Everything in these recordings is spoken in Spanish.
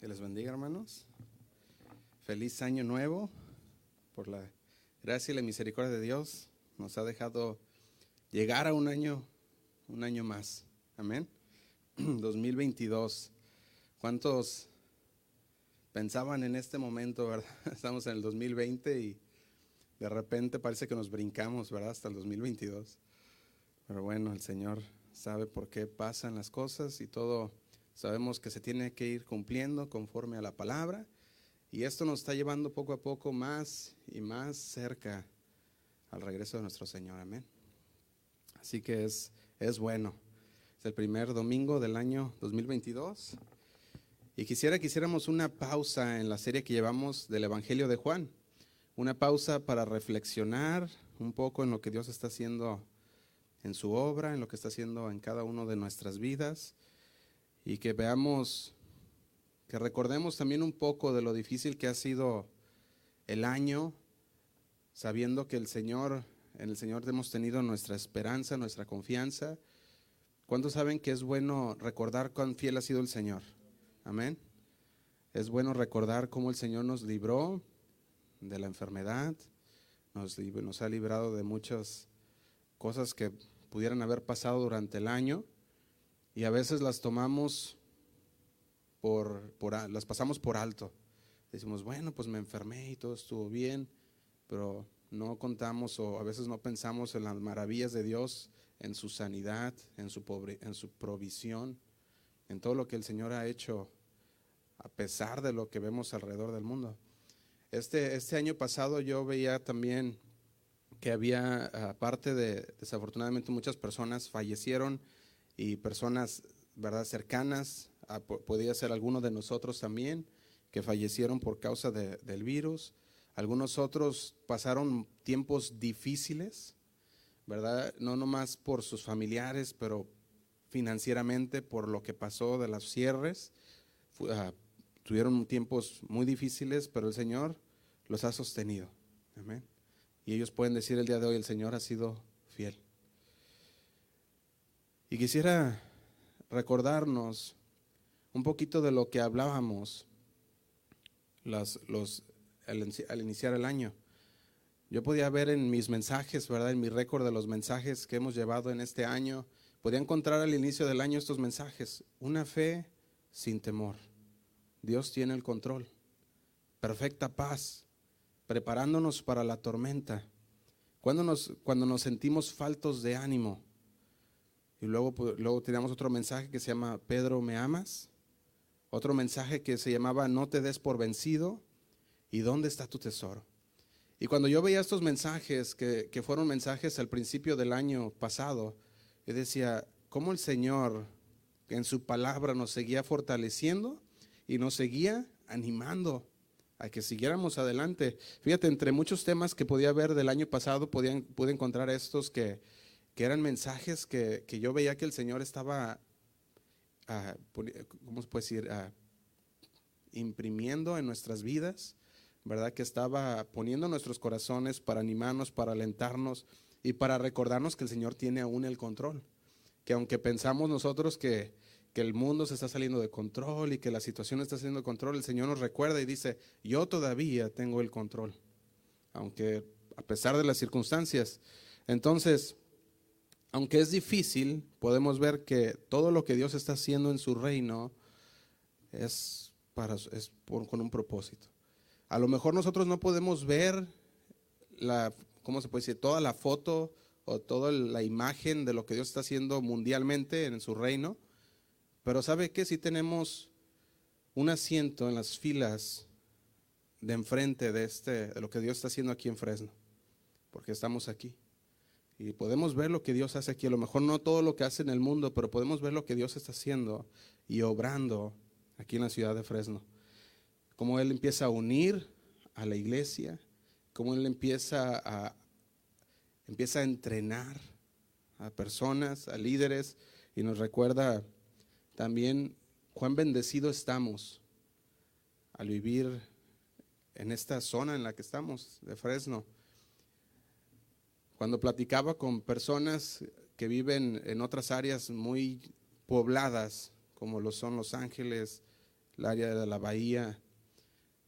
Que les bendiga, hermanos. Feliz año nuevo. Por la gracia y la misericordia de Dios nos ha dejado llegar a un año, un año más. Amén. 2022. ¿Cuántos pensaban en este momento, verdad? Estamos en el 2020 y de repente parece que nos brincamos, ¿verdad? Hasta el 2022. Pero bueno, el Señor sabe por qué pasan las cosas y todo sabemos que se tiene que ir cumpliendo conforme a la palabra. Y esto nos está llevando poco a poco más y más cerca al regreso de nuestro Señor. Amén. Así que es, es bueno. Es el primer domingo del año 2022. Y quisiera que hiciéramos una pausa en la serie que llevamos del Evangelio de Juan. Una pausa para reflexionar un poco en lo que Dios está haciendo en su obra, en lo que está haciendo en cada uno de nuestras vidas y que veamos, que recordemos también un poco de lo difícil que ha sido el año, sabiendo que el Señor, en el Señor hemos tenido nuestra esperanza, nuestra confianza. ¿Cuántos saben que es bueno recordar cuán fiel ha sido el Señor? Amén. Es bueno recordar cómo el Señor nos libró de la enfermedad, nos, nos ha librado de muchas cosas que pudieran haber pasado durante el año y a veces las tomamos por, por, las pasamos por alto. Decimos, bueno, pues me enfermé y todo estuvo bien, pero no contamos o a veces no pensamos en las maravillas de Dios, en su sanidad, en su, pobre, en su provisión, en todo lo que el Señor ha hecho a pesar de lo que vemos alrededor del mundo. Este, este año pasado yo veía también que había, aparte de desafortunadamente muchas personas fallecieron y personas, ¿verdad?, cercanas, podía ser alguno de nosotros también, que fallecieron por causa del virus. Algunos otros pasaron tiempos difíciles, ¿verdad? No nomás por sus familiares, pero financieramente por lo que pasó de los cierres. Ah, tuvieron tiempos muy difíciles, pero el Señor los ha sostenido. Amén. Y ellos pueden decir el día de hoy, el Señor ha sido fiel. Y quisiera recordarnos un poquito de lo que hablábamos los, al, iniciar el año. Yo podía ver en mis mensajes, ¿verdad? En mi récord de los mensajes que hemos llevado en este año, podía encontrar al inicio del año estos mensajes. Una fe sin temor. Dios tiene el control. Perfecta paz preparándonos para la tormenta, cuando nos, cuando nos sentimos faltos de ánimo. Y luego, pues, luego teníamos otro mensaje que se llama Pedro, ¿me amas? Otro mensaje que se llamaba No te des por vencido y ¿dónde está tu tesoro? Y cuando yo veía estos mensajes, que, que fueron mensajes al principio del año pasado, yo decía, ¿cómo el Señor en su palabra nos seguía fortaleciendo y nos seguía animando? a que siguiéramos adelante. Fíjate, entre muchos temas que podía ver del año pasado, podían, pude encontrar estos que, eran mensajes que, yo veía que el Señor estaba, uh, ¿cómo se puede decir? Ah, imprimiendo en nuestras vidas, ¿verdad? Que estaba poniendo nuestros corazones para animarnos, para alentarnos y para recordarnos que el Señor tiene aún el control. Que aunque pensamos nosotros que, que el mundo se está saliendo de control y que la situación está saliendo de control, el Señor nos recuerda y dice, yo todavía tengo el control, aunque a pesar de las circunstancias. Entonces, aunque es difícil, podemos ver que todo lo que Dios está haciendo en su reino es, para, es con un propósito. A lo mejor nosotros no podemos ver ¿cómo se puede decir? Toda la foto o toda la imagen de lo que Dios está haciendo mundialmente en su reino, pero ¿sabe qué? Si tenemos un asiento en las filas de enfrente de, este, de lo que Dios está haciendo aquí en Fresno, porque estamos aquí. Y podemos ver lo que Dios hace aquí. A lo mejor no todo lo que hace en el mundo, pero podemos ver lo que Dios está haciendo y obrando aquí en la ciudad de Fresno. Cómo Él empieza a unir a la iglesia, cómo Él empieza a, empieza a entrenar a personas, a líderes, y nos recuerda también cuán bendecido estamos al vivir en esta zona en la que estamos, de Fresno. Cuando platicaba con personas que viven en otras áreas muy pobladas, como lo son Los Ángeles, el área de la bahía,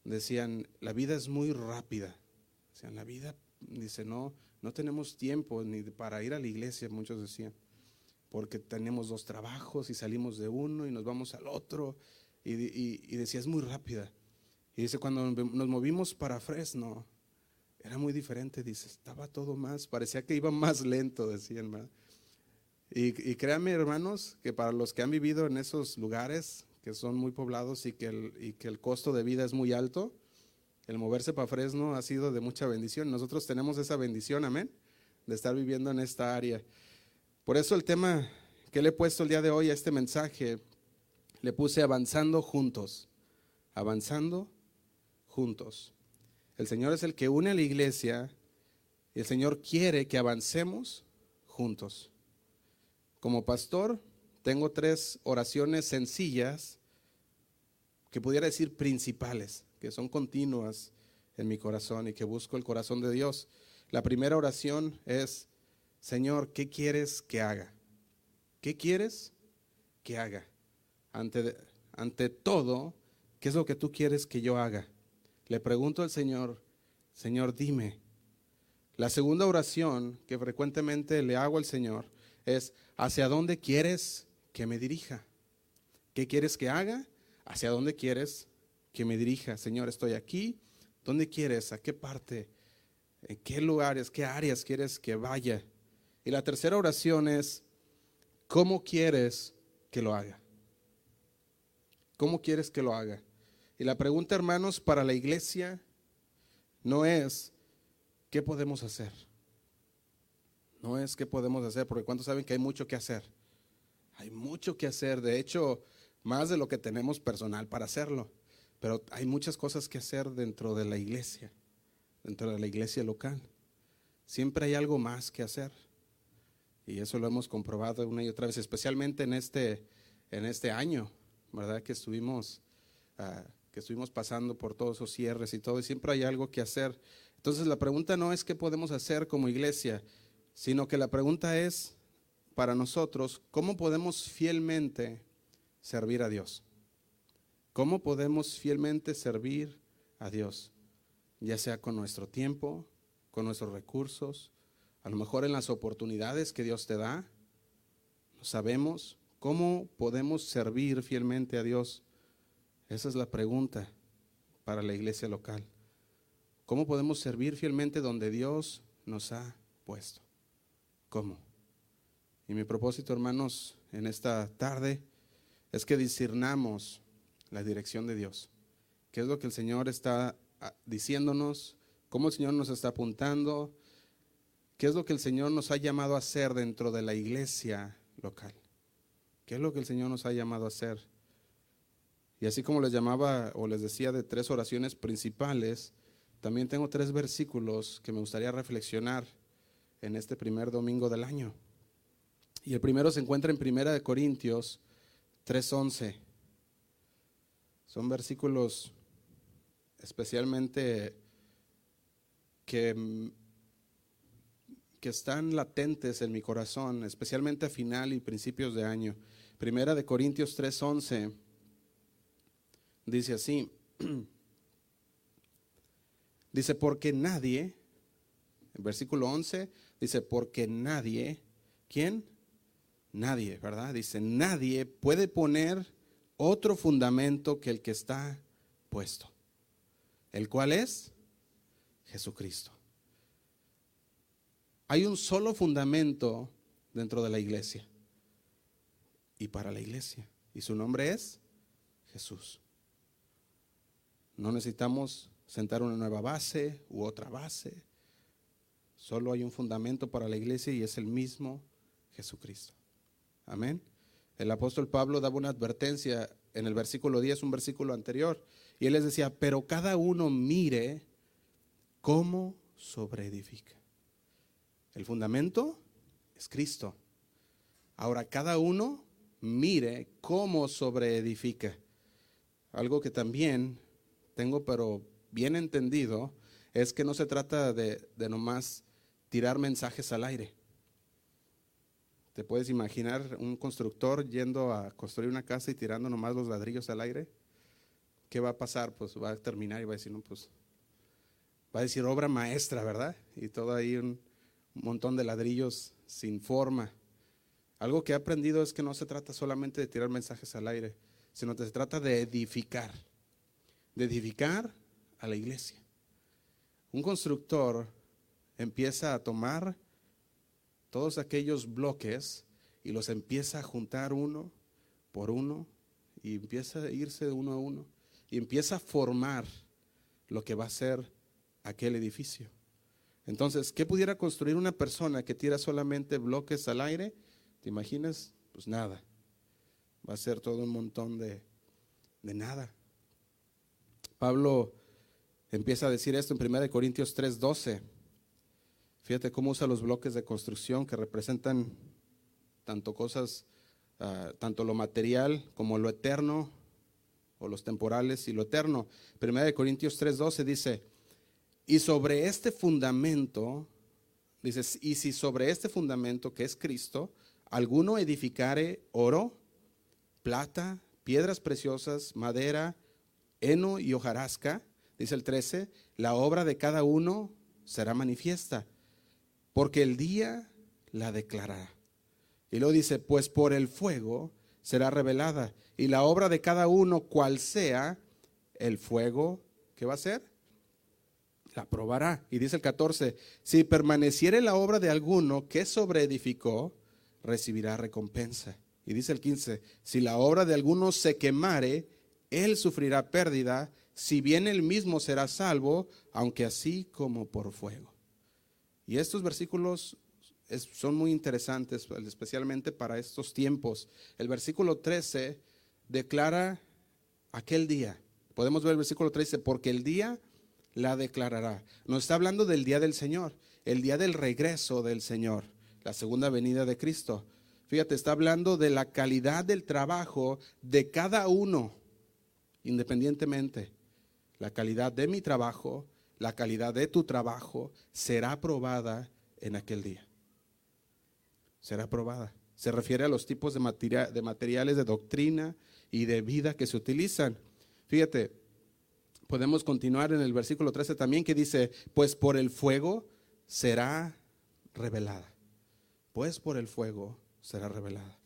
decían, la vida es muy rápida. Decían, la vida, dice, no, no tenemos tiempo ni para ir a la iglesia, muchos decían, porque tenemos dos trabajos y salimos de uno y nos vamos al otro. Y, y decía, es muy rápida. Y dice, cuando nos movimos para Fresno, era muy diferente, dice, estaba todo más, parecía que iba más lento, decían. Y, y créanme, hermanos, que para los que han vivido en esos lugares que son muy poblados y que el, y que el costo de vida es muy alto, el moverse para Fresno ha sido de mucha bendición. Nosotros tenemos esa bendición, amén, de estar viviendo en esta área. Por eso el tema que le he puesto el día de hoy a este mensaje, le puse avanzando juntos, avanzando juntos. El Señor es el que une a la iglesia y el Señor quiere que avancemos juntos. Como pastor, tengo tres oraciones sencillas que pudiera decir principales, que son continuas en mi corazón y que busco el corazón de Dios. La primera oración es, Señor, ¿qué quieres que haga? ¿Qué quieres que haga? Ante, ante todo, ¿qué es lo que tú quieres que yo haga? Le pregunto al Señor, Señor, dime. La segunda oración que frecuentemente le hago al Señor es, ¿hacia dónde quieres que me dirija? ¿Qué quieres que haga? ¿Hacia dónde quieres que me dirija? Señor, estoy aquí. ¿Dónde quieres? ¿A qué parte? ¿En qué lugares? ¿Qué áreas quieres que vaya? Y la tercera oración es, ¿cómo quieres que lo haga? ¿Cómo quieres que lo haga? Y la pregunta, hermanos, para la iglesia no es, ¿qué podemos hacer? No es qué podemos hacer, porque ¿cuántos saben que hay mucho que hacer? Hay mucho que hacer, de hecho, más de lo que tenemos personal para hacerlo. Pero hay muchas cosas que hacer dentro de la iglesia, dentro de la iglesia local. Siempre hay algo más que hacer. Y eso lo hemos comprobado una y otra vez, especialmente en este, en este año, ¿verdad? Que estuvimos ah, que estuvimos pasando por todos esos cierres y todo, y siempre hay algo que hacer. Entonces la pregunta no es qué podemos hacer como iglesia, sino que la pregunta es para nosotros, ¿cómo podemos fielmente servir a Dios? ¿Cómo podemos fielmente servir a Dios? Ya sea con nuestro tiempo, con nuestros recursos, a lo mejor en las oportunidades que Dios te da. Sabemos cómo podemos servir fielmente a Dios. Esa es la pregunta para la iglesia local. ¿Cómo podemos servir fielmente donde Dios nos ha puesto? ¿Cómo? Y mi propósito, hermanos, en esta tarde es que discernamos la dirección de Dios. ¿Qué es lo que el Señor está ah, diciéndonos? ¿Cómo el Señor nos está apuntando? ¿Qué es lo que el Señor nos ha llamado a hacer dentro de la iglesia local? ¿Qué es lo que el Señor nos ha llamado a hacer? Y así como les llamaba o les decía de tres oraciones principales, también tengo tres versículos que me gustaría reflexionar en este primer domingo del año. Y el primero se encuentra en Primera de Corintios 3:11. Son versículos especialmente que, que están latentes en mi corazón, especialmente a final y principios de año. Primera de Corintios 3:11 Dice así, dice, porque nadie, en versículo 11, dice, porque nadie, ¿quién? Nadie, ¿verdad? Dice, nadie puede poner otro fundamento que el que está puesto, el cual es Jesucristo. Hay un solo fundamento dentro de la iglesia y para la iglesia, y su nombre es Jesús. No necesitamos sentar una nueva base u otra base. Solo hay un fundamento para la iglesia y es el mismo Jesucristo. Amén. El apóstol Pablo daba una advertencia en el versículo 10, un versículo anterior, y él les decía, pero cada uno mire cómo sobreedifica. El fundamento es Cristo. Ahora cada uno mire cómo sobreedifica. Algo que también tengo, pero bien entendido, es que no se trata de, de nomás tirar mensajes al aire. ¿Te puedes imaginar un constructor yendo a construir una casa y tirando nomás los ladrillos al aire? ¿qué va a pasar? Pues va a terminar y va a decir, no, pues va a decir obra maestra, ¿verdad? Y todo ahí un montón de ladrillos sin forma. Algo que he aprendido es que no se trata solamente de tirar mensajes al aire, sino que se trata de edificar, de edificar a la iglesia. Un constructor empieza a tomar todos aquellos bloques y los empieza a juntar uno por uno y empieza a irse de uno a uno y empieza a formar lo que va a ser aquel edificio. Entonces, ¿qué pudiera construir una persona que tira solamente bloques al aire? ¿Te imaginas? Pues nada. Va a ser todo un montón de, de nada. Pablo empieza a decir esto en 1 Corintios 3:12. Fíjate cómo usa los bloques de construcción que representan tanto cosas, ah, tanto lo material como lo eterno, o los temporales y lo eterno. 1 Corintios 3:12 dice, y sobre este fundamento, dice, y si sobre este fundamento que es Cristo, alguno edificare oro, plata, piedras preciosas, madera, heno y hojarasca, dice el 13, la obra de cada uno será manifiesta, porque el día la declarará. Y luego dice, pues por el fuego será revelada, y la obra de cada uno, cual sea, el fuego, ¿qué va a ser? La probará. Y dice el 14, si permaneciere la obra de alguno que sobreedificó, recibirá recompensa. Y dice el 15, si la obra de alguno se quemare, él sufrirá pérdida, si bien él mismo será salvo, aunque así como por fuego. Y estos versículos son muy interesantes, especialmente para estos tiempos. El versículo 13 declara aquel día. Podemos ver el versículo 13, porque el día la declarará. Nos está hablando del día del Señor, el día del regreso del Señor, la segunda venida de Cristo. Fíjate, está hablando de la calidad del trabajo de cada uno, independientemente. La calidad de mi trabajo, la calidad de tu trabajo será probada en aquel día. Será probada. Se refiere a los tipos de, de materiales de doctrina y de vida que se utilizan. Fíjate, podemos continuar en el versículo 13 también que dice, pues por el fuego será revelada. Pues por el fuego será revelada.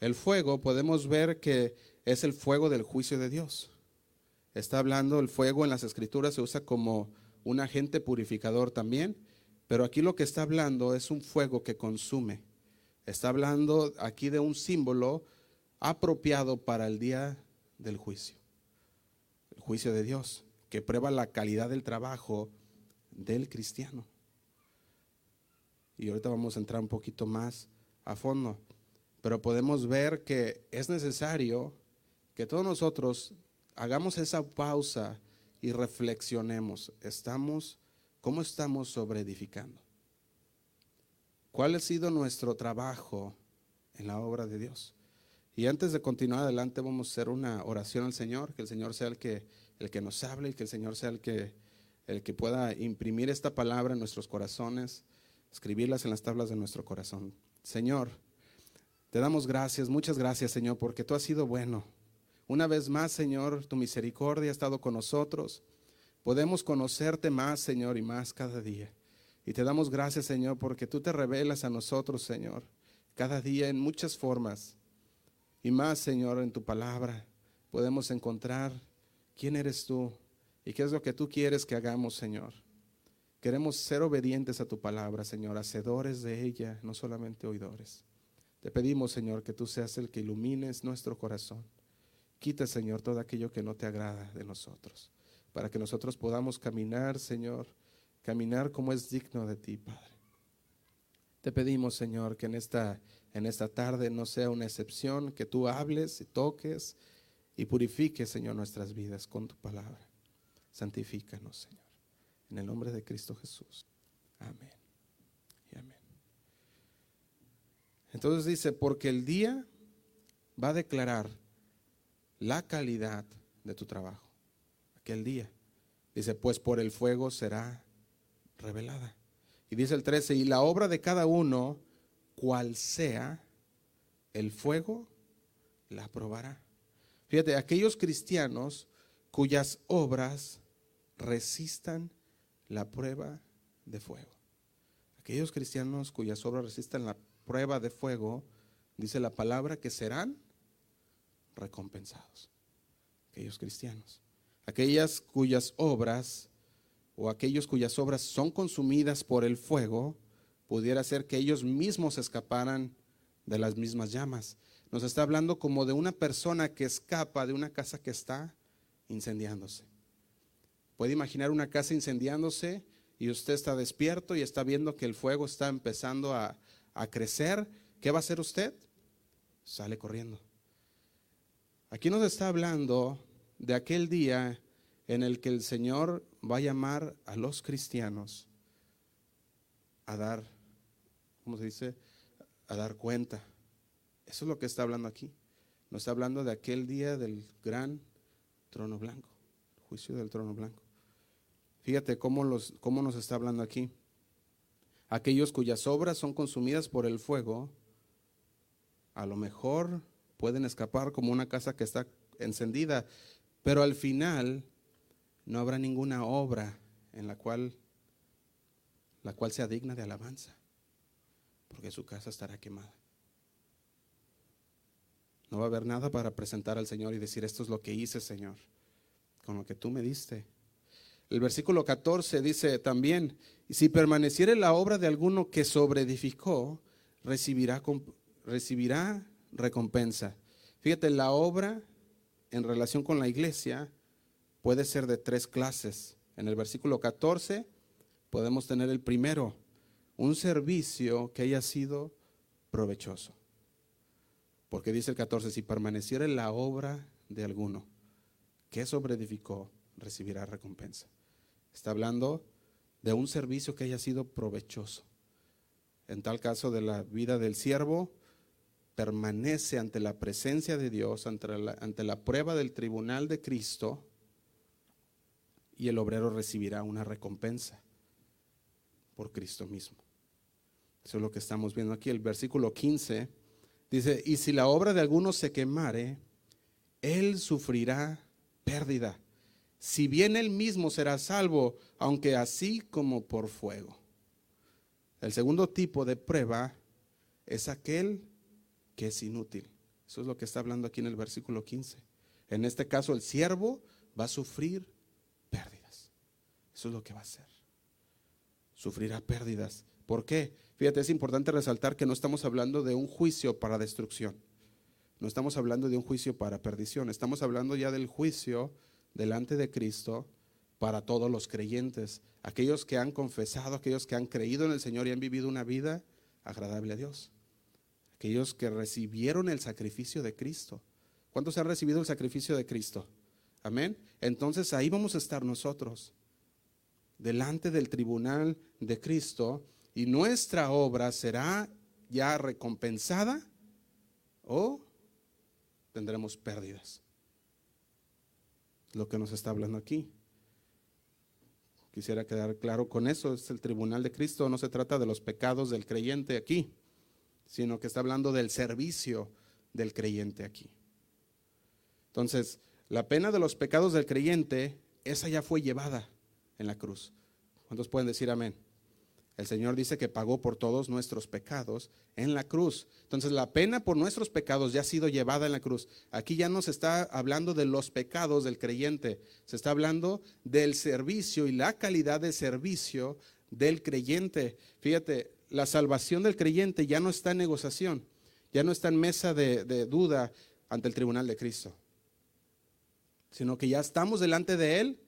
El fuego podemos ver que es el fuego del juicio de Dios. Está hablando, el fuego en las escrituras se usa como un agente purificador también, pero aquí lo que está hablando es un fuego que consume. Está hablando aquí de un símbolo apropiado para el día del juicio juicio de Dios, que prueba la calidad del trabajo del cristiano. Y ahorita vamos a entrar un poquito más a fondo, pero podemos ver que es necesario que todos nosotros hagamos esa pausa y reflexionemos. Estamos, ¿cómo estamos sobre edificando? ¿Cuál ha sido nuestro trabajo en la obra de Dios? Y antes de continuar adelante vamos a hacer una oración al Señor, que el Señor sea el que, el que nos hable y que el Señor sea el que, el que pueda imprimir esta palabra en nuestros corazones, escribirlas en las tablas de nuestro corazón. Señor, te damos gracias, muchas gracias Señor, porque tú has sido bueno. Una vez más, Señor, tu misericordia ha estado con nosotros. Podemos conocerte más, Señor, y más cada día. Y te damos gracias, Señor, porque tú te revelas a nosotros, Señor, cada día en muchas formas. Y más, Señor, en tu palabra podemos encontrar quién eres tú y qué es lo que tú quieres que hagamos, Señor. Queremos ser obedientes a tu palabra, Señor, hacedores de ella, no solamente oidores. Te pedimos, Señor, que tú seas el que ilumines nuestro corazón. Quita, Señor, todo aquello que no te agrada de nosotros, para que nosotros podamos caminar, Señor, caminar como es digno de ti, Padre. Te pedimos, Señor, que en esta en esta tarde no sea una excepción, que tú hables y toques y purifiques, Señor, nuestras vidas con tu palabra. Santifícanos, Señor. En el nombre de Cristo Jesús. Amén. Y amén. Entonces dice, porque el día va a declarar la calidad de tu trabajo. Aquel día. Dice, pues por el fuego será revelada. Y dice el 13, y la obra de cada uno cual sea el fuego, la probará. Fíjate, aquellos cristianos cuyas obras resistan la prueba de fuego. Aquellos cristianos cuyas obras resistan la prueba de fuego, dice la palabra que serán recompensados. Aquellos cristianos. Aquellas cuyas obras o aquellos cuyas obras son consumidas por el fuego, pudiera ser que ellos mismos escaparan de las mismas llamas. Nos está hablando como de una persona que escapa de una casa que está incendiándose. Puede imaginar una casa incendiándose y usted está despierto y está viendo que el fuego está empezando a, a crecer. ¿Qué va a hacer usted? Sale corriendo. Aquí nos está hablando de aquel día en el que el Señor va a llamar a los cristianos a dar, ¿cómo se dice? A dar cuenta. Eso es lo que está hablando aquí. Nos está hablando de aquel día del gran trono blanco, el juicio del trono blanco. Fíjate cómo, los, cómo nos está hablando aquí. Aquellos cuyas obras son consumidas por el fuego, a lo mejor pueden escapar como una casa que está encendida, pero al final no habrá ninguna obra en la cual la cual sea digna de alabanza, porque su casa estará quemada. No va a haber nada para presentar al Señor y decir, esto es lo que hice, Señor, con lo que tú me diste. El versículo 14 dice también, si permaneciere la obra de alguno que sobreedificó, recibirá, recibirá recompensa. Fíjate, la obra en relación con la iglesia puede ser de tres clases. En el versículo 14 podemos tener el primero, un servicio que haya sido provechoso. Porque dice el 14, si permaneciera en la obra de alguno que sobreedificó, recibirá recompensa. Está hablando de un servicio que haya sido provechoso. En tal caso de la vida del siervo, permanece ante la presencia de Dios, ante la, ante la prueba del tribunal de Cristo, y el obrero recibirá una recompensa por Cristo mismo. Eso es lo que estamos viendo aquí. El versículo 15 dice, y si la obra de alguno se quemare, él sufrirá pérdida. Si bien él mismo será salvo, aunque así como por fuego. El segundo tipo de prueba es aquel que es inútil. Eso es lo que está hablando aquí en el versículo 15. En este caso, el siervo va a sufrir eso es lo que va a hacer. Sufrirá pérdidas. ¿Por qué? Fíjate, es importante resaltar que no estamos hablando de un juicio para destrucción. No estamos hablando de un juicio para perdición. Estamos hablando ya del juicio delante de Cristo para todos los creyentes. Aquellos que han confesado, aquellos que han creído en el Señor y han vivido una vida agradable a Dios. Aquellos que recibieron el sacrificio de Cristo. ¿Cuántos han recibido el sacrificio de Cristo? Amén. Entonces ahí vamos a estar nosotros delante del tribunal de Cristo y nuestra obra será ya recompensada o tendremos pérdidas. Lo que nos está hablando aquí. Quisiera quedar claro con eso, es el tribunal de Cristo, no se trata de los pecados del creyente aquí, sino que está hablando del servicio del creyente aquí. Entonces, la pena de los pecados del creyente, esa ya fue llevada en la cruz. ¿Cuántos pueden decir amén? El Señor dice que pagó por todos nuestros pecados en la cruz. Entonces la pena por nuestros pecados ya ha sido llevada en la cruz. Aquí ya no se está hablando de los pecados del creyente, se está hablando del servicio y la calidad de servicio del creyente. Fíjate, la salvación del creyente ya no está en negociación, ya no está en mesa de, duda ante el tribunal de Cristo, sino que ya estamos delante de Él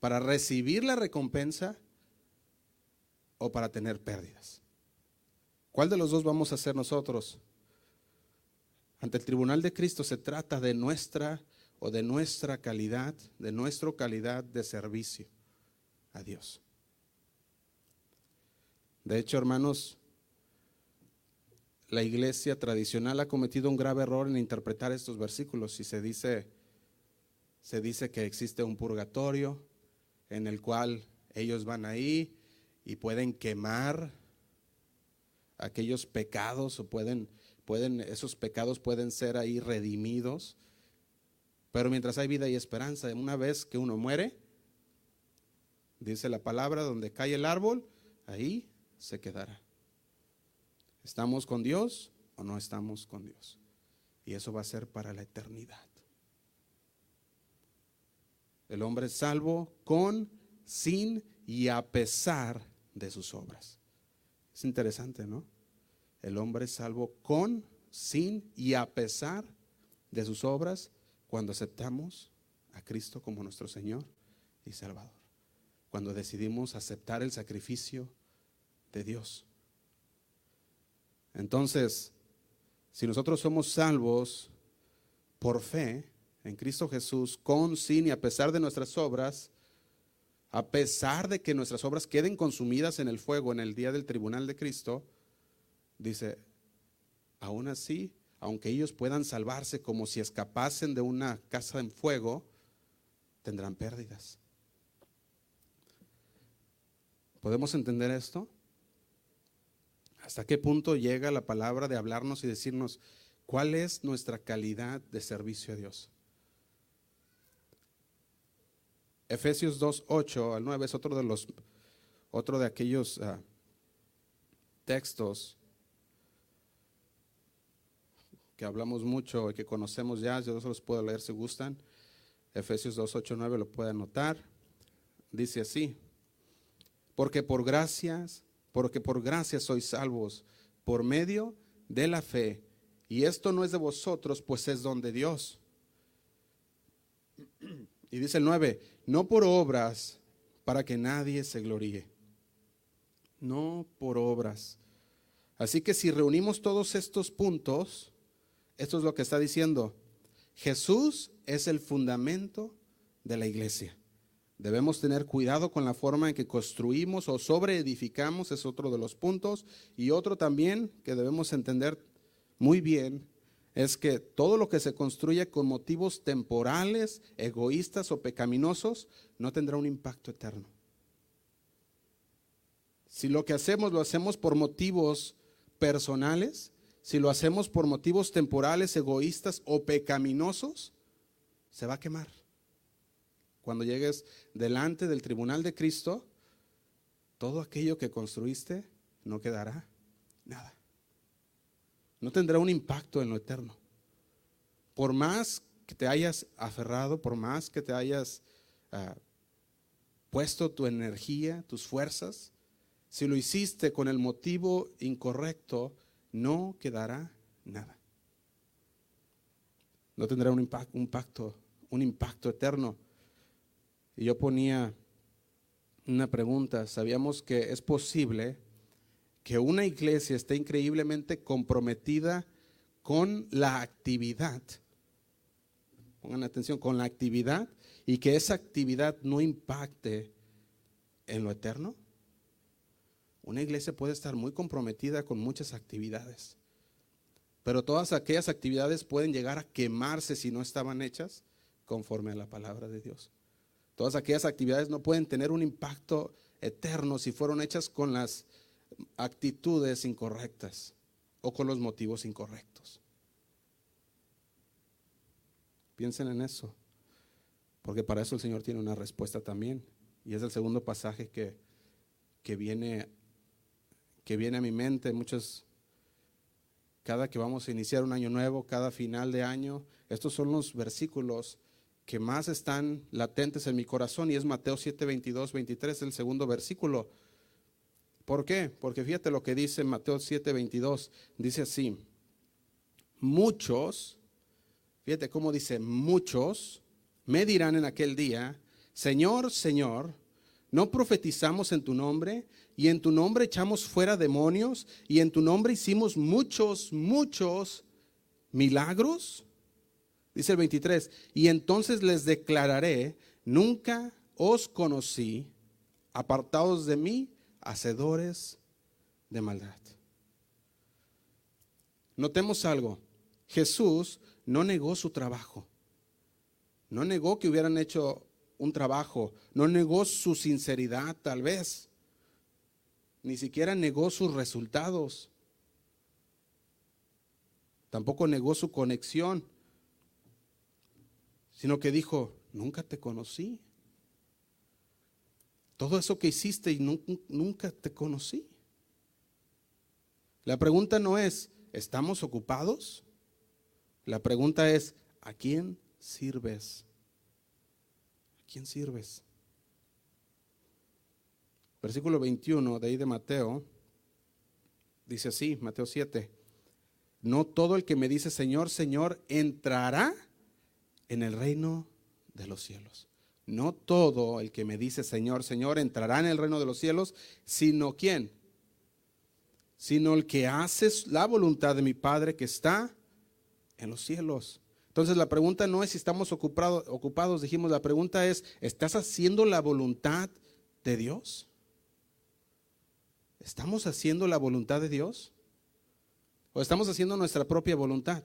para recibir la recompensa o para tener pérdidas. ¿Cuál de los dos vamos a hacer nosotros? Ante el tribunal de Cristo se trata de nuestra o de nuestra calidad, de nuestra calidad de servicio a Dios. De hecho, hermanos, la iglesia tradicional ha cometido un grave error en interpretar estos versículos y se dice se dice que existe un purgatorio, en el cual ellos van ahí y pueden quemar aquellos pecados o pueden, pueden, esos pecados pueden ser ahí redimidos. Pero mientras hay vida y esperanza, una vez que uno muere, dice la palabra, donde cae el árbol, ahí se quedará. ¿Estamos con Dios o no estamos con Dios? Y eso va a ser para la eternidad. El hombre es salvo con, sin y a pesar de sus obras. Es interesante, ¿no? El hombre es salvo con, sin y a pesar de sus obras cuando aceptamos a Cristo como nuestro Señor y Salvador. Cuando decidimos aceptar el sacrificio de Dios. Entonces, si nosotros somos salvos por fe en Cristo Jesús, con, sin y a pesar de nuestras obras, a pesar de que nuestras obras queden consumidas en el fuego en el día del tribunal de Cristo, dice, aún así, aunque ellos puedan salvarse como si escapasen de una casa en fuego, tendrán pérdidas. ¿Podemos entender esto? ¿Hasta qué punto llega la palabra de hablarnos y decirnos cuál es nuestra calidad de servicio a Dios? Efesios 2, 8 al 9 es otro de los otro de aquellos ah, textos que hablamos mucho y que conocemos ya, yo se los puedo leer si gustan. Efesios 2, 8, 9 lo pueden anotar. Dice así, porque por gracias, porque por gracia sois salvos por medio de la fe. Y esto no es de vosotros, pues es don de Dios. Y dice el 9, no por obras para que nadie se gloríe. No por obras. Así que si reunimos todos estos puntos, esto es lo que está diciendo. Jesús es el fundamento de la iglesia. Debemos tener cuidado con la forma en que construimos o sobreedificamos, es otro de los puntos. Y otro también que debemos entender muy bien es que todo lo que se construye con motivos temporales, egoístas o pecaminosos no tendrá un impacto eterno. Si lo que hacemos lo hacemos por motivos personales, si lo hacemos por motivos temporales, egoístas o pecaminosos, se va a quemar. Cuando llegues delante del tribunal de Cristo, todo aquello que construiste no quedará nada no tendrá un impacto en lo eterno. Por más que te hayas aferrado, por más que te hayas ah, puesto tu energía, tus fuerzas, si lo hiciste con el motivo incorrecto, no quedará nada. No tendrá un impacto, un impacto, un impacto eterno. Y yo ponía una pregunta, sabíamos que es posible que una iglesia esté increíblemente comprometida con la actividad. Pongan atención, con la actividad y que esa actividad no impacte en lo eterno. Una iglesia puede estar muy comprometida con muchas actividades, pero todas aquellas actividades pueden llegar a quemarse si no estaban hechas conforme a la palabra de Dios. Todas aquellas actividades no pueden tener un impacto eterno si fueron hechas con las actitudes incorrectas o con los motivos incorrectos. Piensen en eso, porque para eso el Señor tiene una respuesta también. Y es el segundo pasaje que, que, viene, que viene a mi mente. Muchos, cada que vamos a iniciar un año nuevo, cada final de año, estos son los versículos que más están latentes en mi corazón y es Mateo 7, 22, 23, el segundo versículo ¿Por qué? Porque fíjate lo que dice Mateo 7, 22. Dice así, muchos, fíjate cómo dice, muchos me dirán en aquel día, Señor, Señor, ¿no profetizamos en tu nombre? Y en tu nombre echamos fuera demonios y en tu nombre hicimos muchos, muchos milagros. Dice el 23, y entonces les declararé, nunca os conocí, apartados de mí, hacedores de maldad. Notemos algo, Jesús no negó su trabajo, no negó que hubieran hecho un trabajo, no negó su sinceridad tal vez, ni siquiera negó sus resultados, tampoco negó su conexión. Sino que dijo, nunca te conocí. Todo eso que hiciste y nunca te conocí. La pregunta no es, ¿estamos ocupados? La pregunta es, ¿a quién sirves? ¿A quién sirves? Versículo 21 de ahí de Mateo dice así, Mateo 7. No todo el que me dice Señor, Señor, entrará en el reino de los cielos. No todo el que me dice Señor, Señor, entrará en el reino de los cielos, sino quién? Sino el que hace la voluntad de mi Padre que está en los cielos. Entonces la pregunta no es si estamos ocupados, ocupados, dijimos, la pregunta es, ¿estás haciendo la voluntad de Dios? ¿Estamos haciendo la voluntad de Dios? ¿O estamos haciendo nuestra propia voluntad?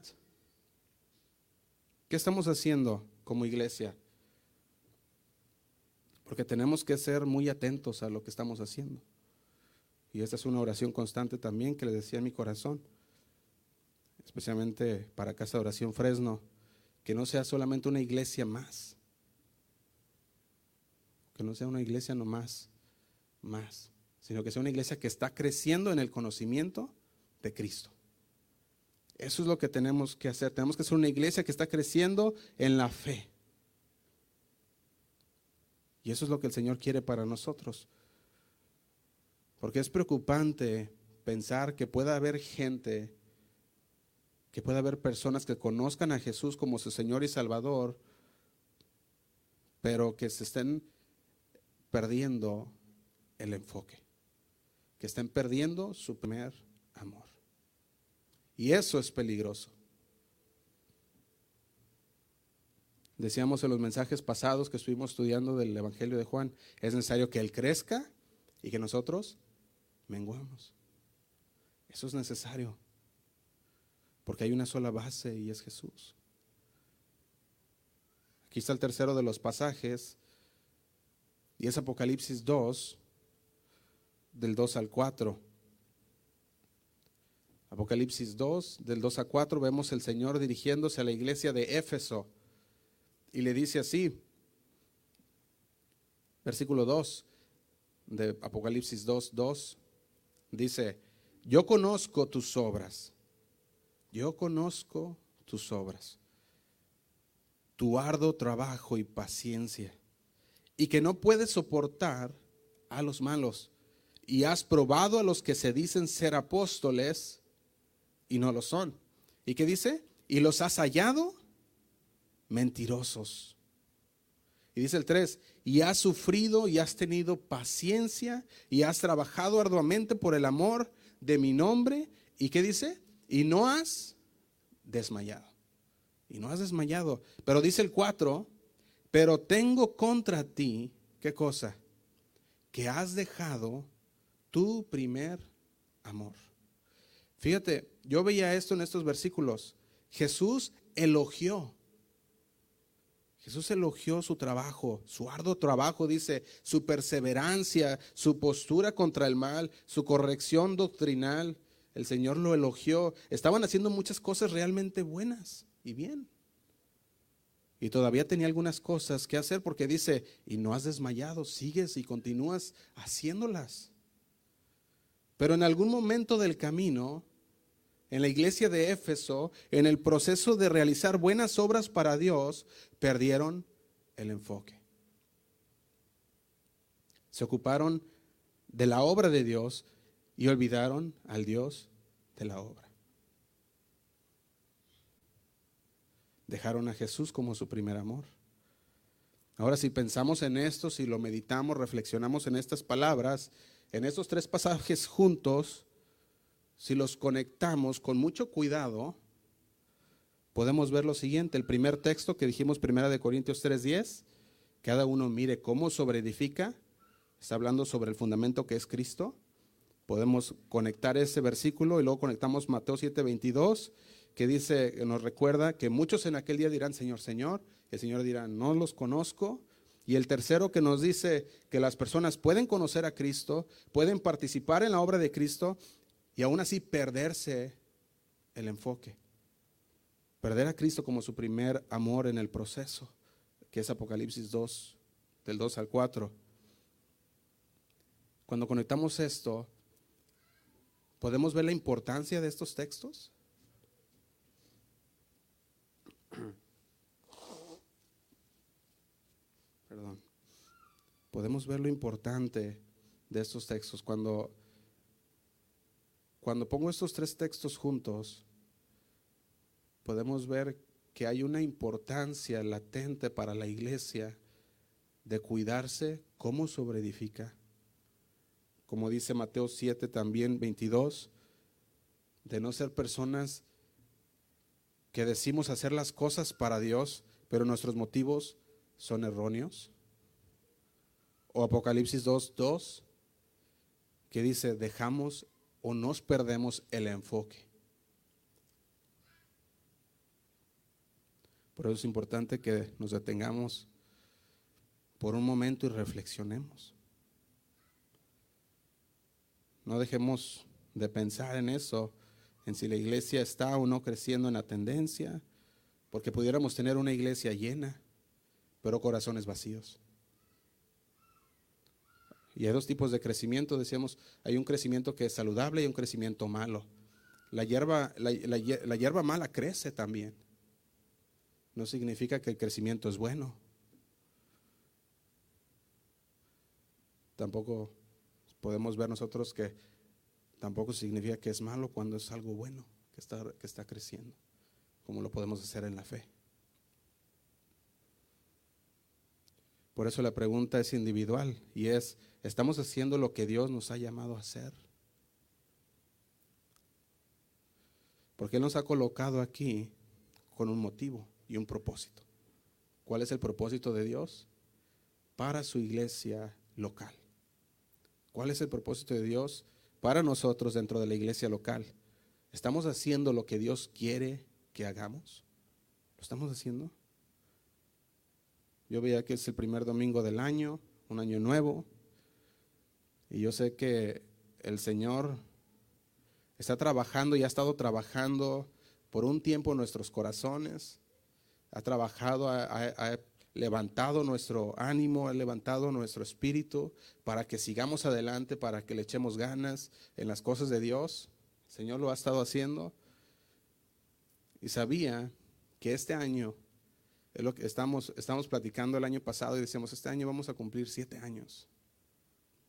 ¿Qué estamos haciendo como iglesia? Porque tenemos que ser muy atentos a lo que estamos haciendo. Y esta es una oración constante también que le decía en mi corazón, especialmente para Casa de Oración Fresno, que no sea solamente una iglesia más, que no sea una iglesia nomás, más, sino que sea una iglesia que está creciendo en el conocimiento de Cristo. Eso es lo que tenemos que hacer. Tenemos que ser una iglesia que está creciendo en la fe. Y eso es lo que el Señor quiere para nosotros. Porque es preocupante pensar que pueda haber gente, que pueda haber personas que conozcan a Jesús como su Señor y Salvador, pero que se estén perdiendo el enfoque, que estén perdiendo su primer amor. Y eso es peligroso. Decíamos en los mensajes pasados que estuvimos estudiando del Evangelio de Juan, es necesario que Él crezca y que nosotros menguemos. Eso es necesario, porque hay una sola base y es Jesús. Aquí está el tercero de los pasajes, y es Apocalipsis 2, del 2 al 4. Apocalipsis 2, del 2 a 4, vemos el Señor dirigiéndose a la iglesia de Éfeso y le dice así, versículo 2 de Apocalipsis 2, 2, dice, yo conozco tus obras, yo conozco tus obras, tu arduo trabajo y paciencia, y que no puedes soportar a los malos, y has probado a los que se dicen ser apóstoles, y no lo son. ¿Y qué dice? Y los has hallado mentirosos. Y dice el 3, y has sufrido y has tenido paciencia y has trabajado arduamente por el amor de mi nombre. ¿Y qué dice? Y no has desmayado. Y no has desmayado. Pero dice el 4, pero tengo contra ti, ¿qué cosa? Que has dejado tu primer amor. Fíjate, yo veía esto en estos versículos. Jesús elogió. Jesús elogió su trabajo, su arduo trabajo, dice, su perseverancia, su postura contra el mal, su corrección doctrinal. El Señor lo elogió. Estaban haciendo muchas cosas realmente buenas y bien. Y todavía tenía algunas cosas que hacer porque dice, y no has desmayado, sigues y continúas haciéndolas. Pero en algún momento del camino, en la iglesia de Éfeso, en el proceso de realizar buenas obras para Dios, perdieron el enfoque. Se ocuparon de la obra de Dios y olvidaron al Dios de la obra. Dejaron a Jesús como su primer amor. Ahora si pensamos en esto, si lo meditamos, reflexionamos en estas palabras, en estos tres pasajes juntos, si los conectamos con mucho cuidado, podemos ver lo siguiente. El primer texto que dijimos, primera de Corintios 3.10, cada uno mire cómo sobreedifica, está hablando sobre el fundamento que es Cristo. Podemos conectar ese versículo y luego conectamos Mateo 7.22, que dice, nos recuerda que muchos en aquel día dirán, Señor, Señor, el Señor dirá, no los conozco. Y el tercero que nos dice que las personas pueden conocer a Cristo, pueden participar en la obra de Cristo y aún así perderse el enfoque. Perder a Cristo como su primer amor en el proceso. que es Apocalipsis 2, del 2 al 4. Cuando conectamos esto, ¿podemos ver la importancia de estos textos? Perdón. Podemos ver lo importante de estos textos. Cuando, cuando pongo estos tres textos juntos, podemos ver que hay una importancia latente para la iglesia de cuidarse como sobreedifica. Como dice Mateo 7 también 22, de no ser personas que decimos hacer las cosas para Dios, pero nuestros motivos son erróneos. O Apocalipsis 2, 2, que dice, dejamos o nos perdemos el enfoque. Por eso es importante que nos detengamos por un momento y reflexionemos. No dejemos de pensar en eso, en si la iglesia está o no creciendo en la tendencia, porque pudiéramos tener una iglesia llena, pero corazones vacíos. Y hay dos tipos de crecimiento, decíamos, hay un crecimiento que es saludable y un crecimiento malo. La hierba, la, la hierba mala crece también no significa que el crecimiento es bueno. Tampoco podemos ver nosotros que tampoco significa que es malo cuando es algo bueno que está, que está creciendo, como lo podemos hacer en la fe. Por eso la pregunta es individual y es, ¿estamos haciendo lo que Dios nos ha llamado a hacer? Porque Él nos ha colocado aquí con un motivo y un propósito. ¿Cuál es el propósito de Dios? Para su iglesia local. ¿Cuál es el propósito de Dios para nosotros dentro de la iglesia local? ¿Estamos haciendo lo que Dios quiere que hagamos? ¿Lo estamos haciendo? Yo veía que es el primer domingo del año, un año nuevo, y yo sé que el Señor está trabajando y ha estado trabajando por un tiempo en nuestros corazones ha trabajado, ha, levantado nuestro ánimo, ha levantado nuestro espíritu para que sigamos adelante, para que le echemos ganas en las cosas de Dios. El Señor lo ha estado haciendo. Y sabía que este año, es lo que estamos, estamos platicando el año pasado y decíamos, este año vamos a cumplir siete años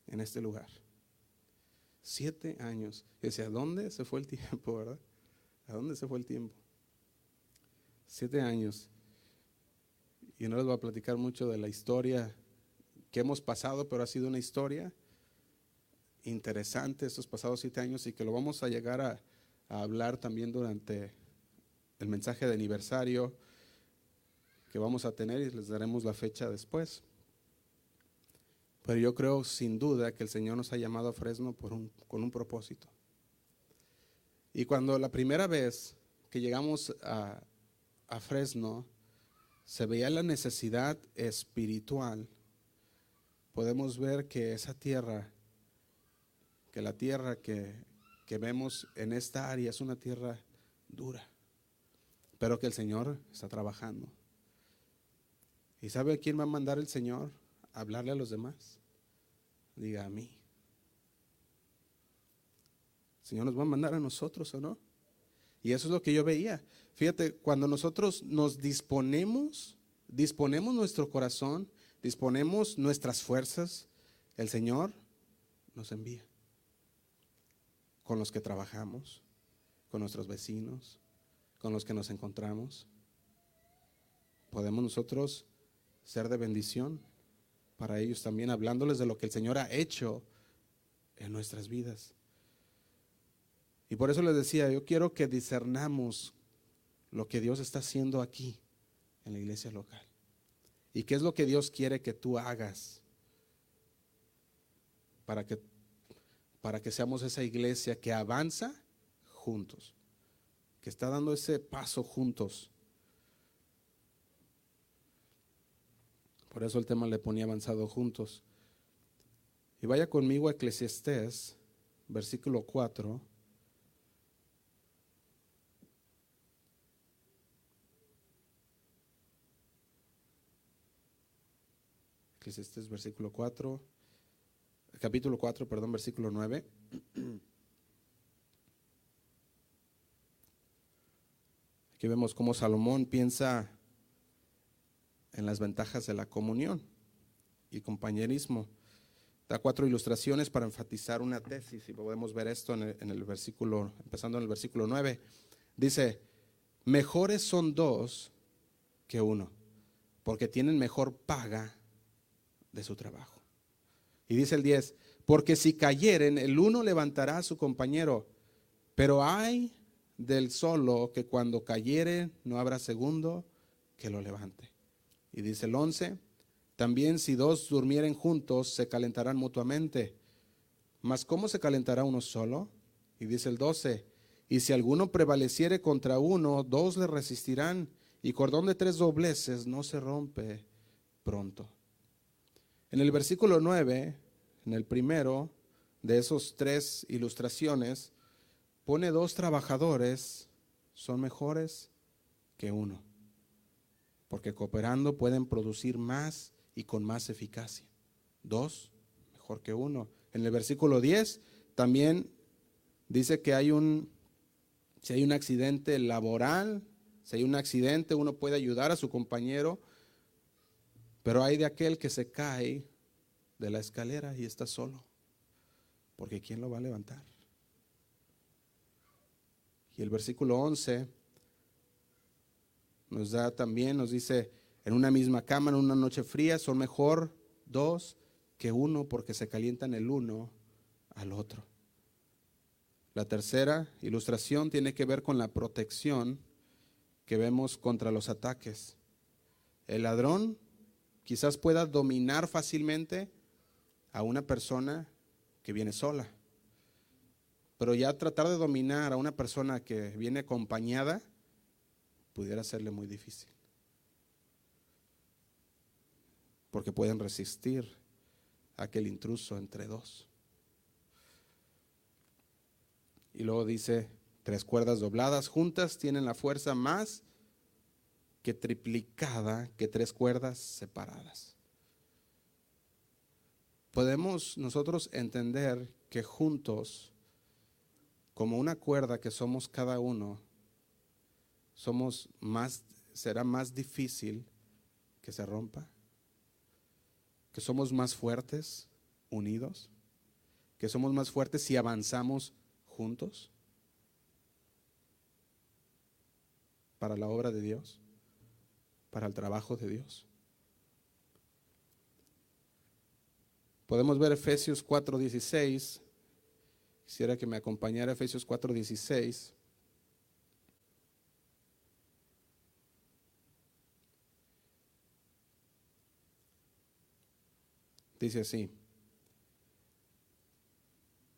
en este lugar. Siete años. Y decía, ¿a dónde se fue el tiempo, verdad? ¿A dónde se fue el tiempo? Siete años y no les voy a platicar mucho de la historia que hemos pasado, pero ha sido una historia interesante estos pasados siete años y que lo vamos a llegar a, hablar también durante el mensaje de aniversario que vamos a tener y les daremos la fecha después. Pero yo creo sin duda que el Señor nos ha llamado a Fresno con un propósito. Y cuando la primera vez que llegamos a, a Fresno, se veía la necesidad espiritual, podemos ver que esa tierra, que la tierra que, que vemos en esta área es una tierra dura, pero que el Señor está trabajando. ¿Y sabe a quién va a mandar el Señor? A hablarle a los demás. Diga a mí. El Señor nos va a mandar a nosotros o no. Y eso es lo que yo veía. Fíjate, cuando nosotros nos disponemos, disponemos nuestro corazón, disponemos nuestras fuerzas, el Señor nos envía. Con los que trabajamos, con nuestros vecinos, con los que nos encontramos. Podemos nosotros ser de bendición para ellos también, hablándoles de lo que el Señor ha hecho en nuestras vidas. Y por eso les decía, yo quiero que discernamos lo que Dios está haciendo aquí en la iglesia local. ¿Y qué es lo que Dios quiere que tú hagas para que, para que seamos esa iglesia que avanza juntos, que está dando ese paso juntos? Por eso el tema le ponía avanzado juntos. Y vaya conmigo a Eclesiastés, versículo 4. Eclesiastés versículo 4, capítulo 4, perdón, versículo 9. Aquí vemos cómo Salomón piensa en las ventajas de la comunión y compañerismo. Da cuatro ilustraciones para enfatizar una tesis y podemos ver esto en el, versículo, empezando en el versículo 9. Dice, mejores son dos que uno, porque tienen mejor paga de su trabajo. Y dice el 10, porque si cayeren, el uno levantará a su compañero, pero hay del solo que cuando cayere no habrá segundo que lo levante. Y dice el 11, también si dos durmieren juntos, se calentarán mutuamente. Mas ¿cómo se calentará uno solo? Y dice el 12, y si alguno prevaleciere contra uno, dos le resistirán, y cordón de tres dobleces no se rompe pronto. En el versículo 9, en el primero de esos tres ilustraciones, pone dos trabajadores, son mejores que uno, porque cooperando pueden producir más y con más eficacia. Dos, mejor que uno. En el versículo 10 también dice que hay un, si hay un accidente laboral, si hay un accidente, uno puede ayudar a su compañero, pero hay de aquel que se cae de la escalera y está solo, porque ¿quién lo va a levantar? Y el versículo 11 nos da también, nos dice, en una misma cama, en una noche fría, son mejor dos que uno porque se calientan el uno al otro. La tercera ilustración tiene que ver con la protección que vemos contra los ataques. El ladrón quizás pueda dominar fácilmente a una persona que viene sola. Pero ya tratar de dominar a una persona que viene acompañada pudiera serle muy difícil. Porque pueden resistir aquel intruso entre dos. Y luego dice, tres cuerdas dobladas juntas tienen la fuerza más que triplicada que tres cuerdas separadas. Podemos nosotros entender que juntos como una cuerda que somos cada uno, somos más, será más difícil que se rompa, que somos más fuertes unidos, que somos más fuertes si avanzamos juntos para la obra de Dios, para el trabajo de Dios. Podemos ver Efesios 4:16 Quisiera que me acompañara Efesios 4:16. Dice así.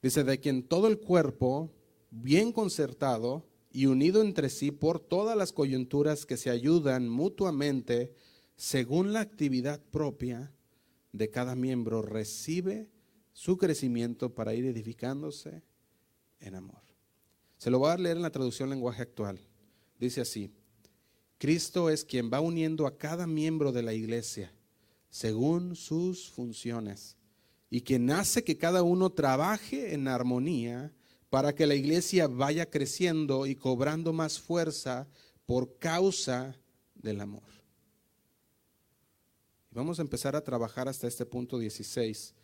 Dice, de quien todo el cuerpo, bien concertado y unido entre sí por todas las coyunturas que se ayudan mutuamente según la actividad propia de cada miembro, recibe su crecimiento para ir edificándose en amor. Se lo voy a leer en la traducción lenguaje actual. Dice así, Cristo es quien va uniendo a cada miembro de la iglesia según sus funciones y quien hace que cada uno trabaje en armonía para que la iglesia vaya creciendo y cobrando más fuerza por causa del amor. Vamos a empezar a trabajar hasta este punto 16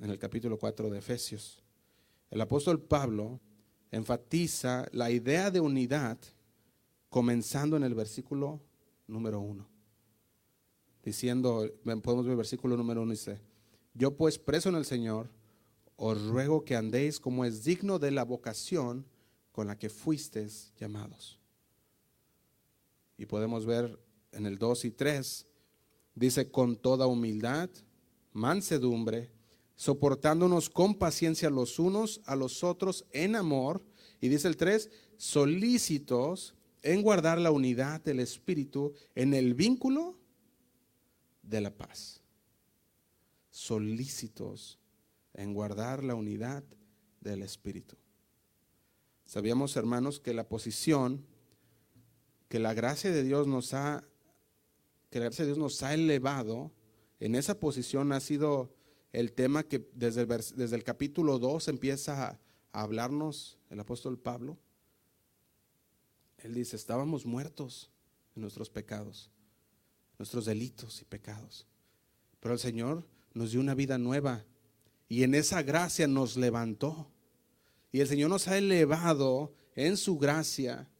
en el capítulo 4 de Efesios. El apóstol Pablo enfatiza la idea de unidad comenzando en el versículo número 1. Diciendo, podemos ver el versículo número 1 dice, yo pues preso en el Señor, os ruego que andéis como es digno de la vocación con la que fuisteis llamados. Y podemos ver en el 2 y 3, dice, con toda humildad, mansedumbre, soportándonos con paciencia los unos a los otros en amor. Y dice el 3, solícitos en guardar la unidad del Espíritu en el vínculo de la paz. Solícitos en guardar la unidad del Espíritu. Sabíamos, hermanos, que la posición que la gracia de Dios nos ha que la gracia de Dios nos ha elevado en esa posición ha sido el tema que desde el, desde el capítulo 2 empieza a, a hablarnos el apóstol Pablo. Él dice, estábamos muertos en nuestros pecados, nuestros delitos y pecados. Pero el Señor nos dio una vida nueva y en esa gracia nos levantó. Y el Señor nos ha elevado en su gracia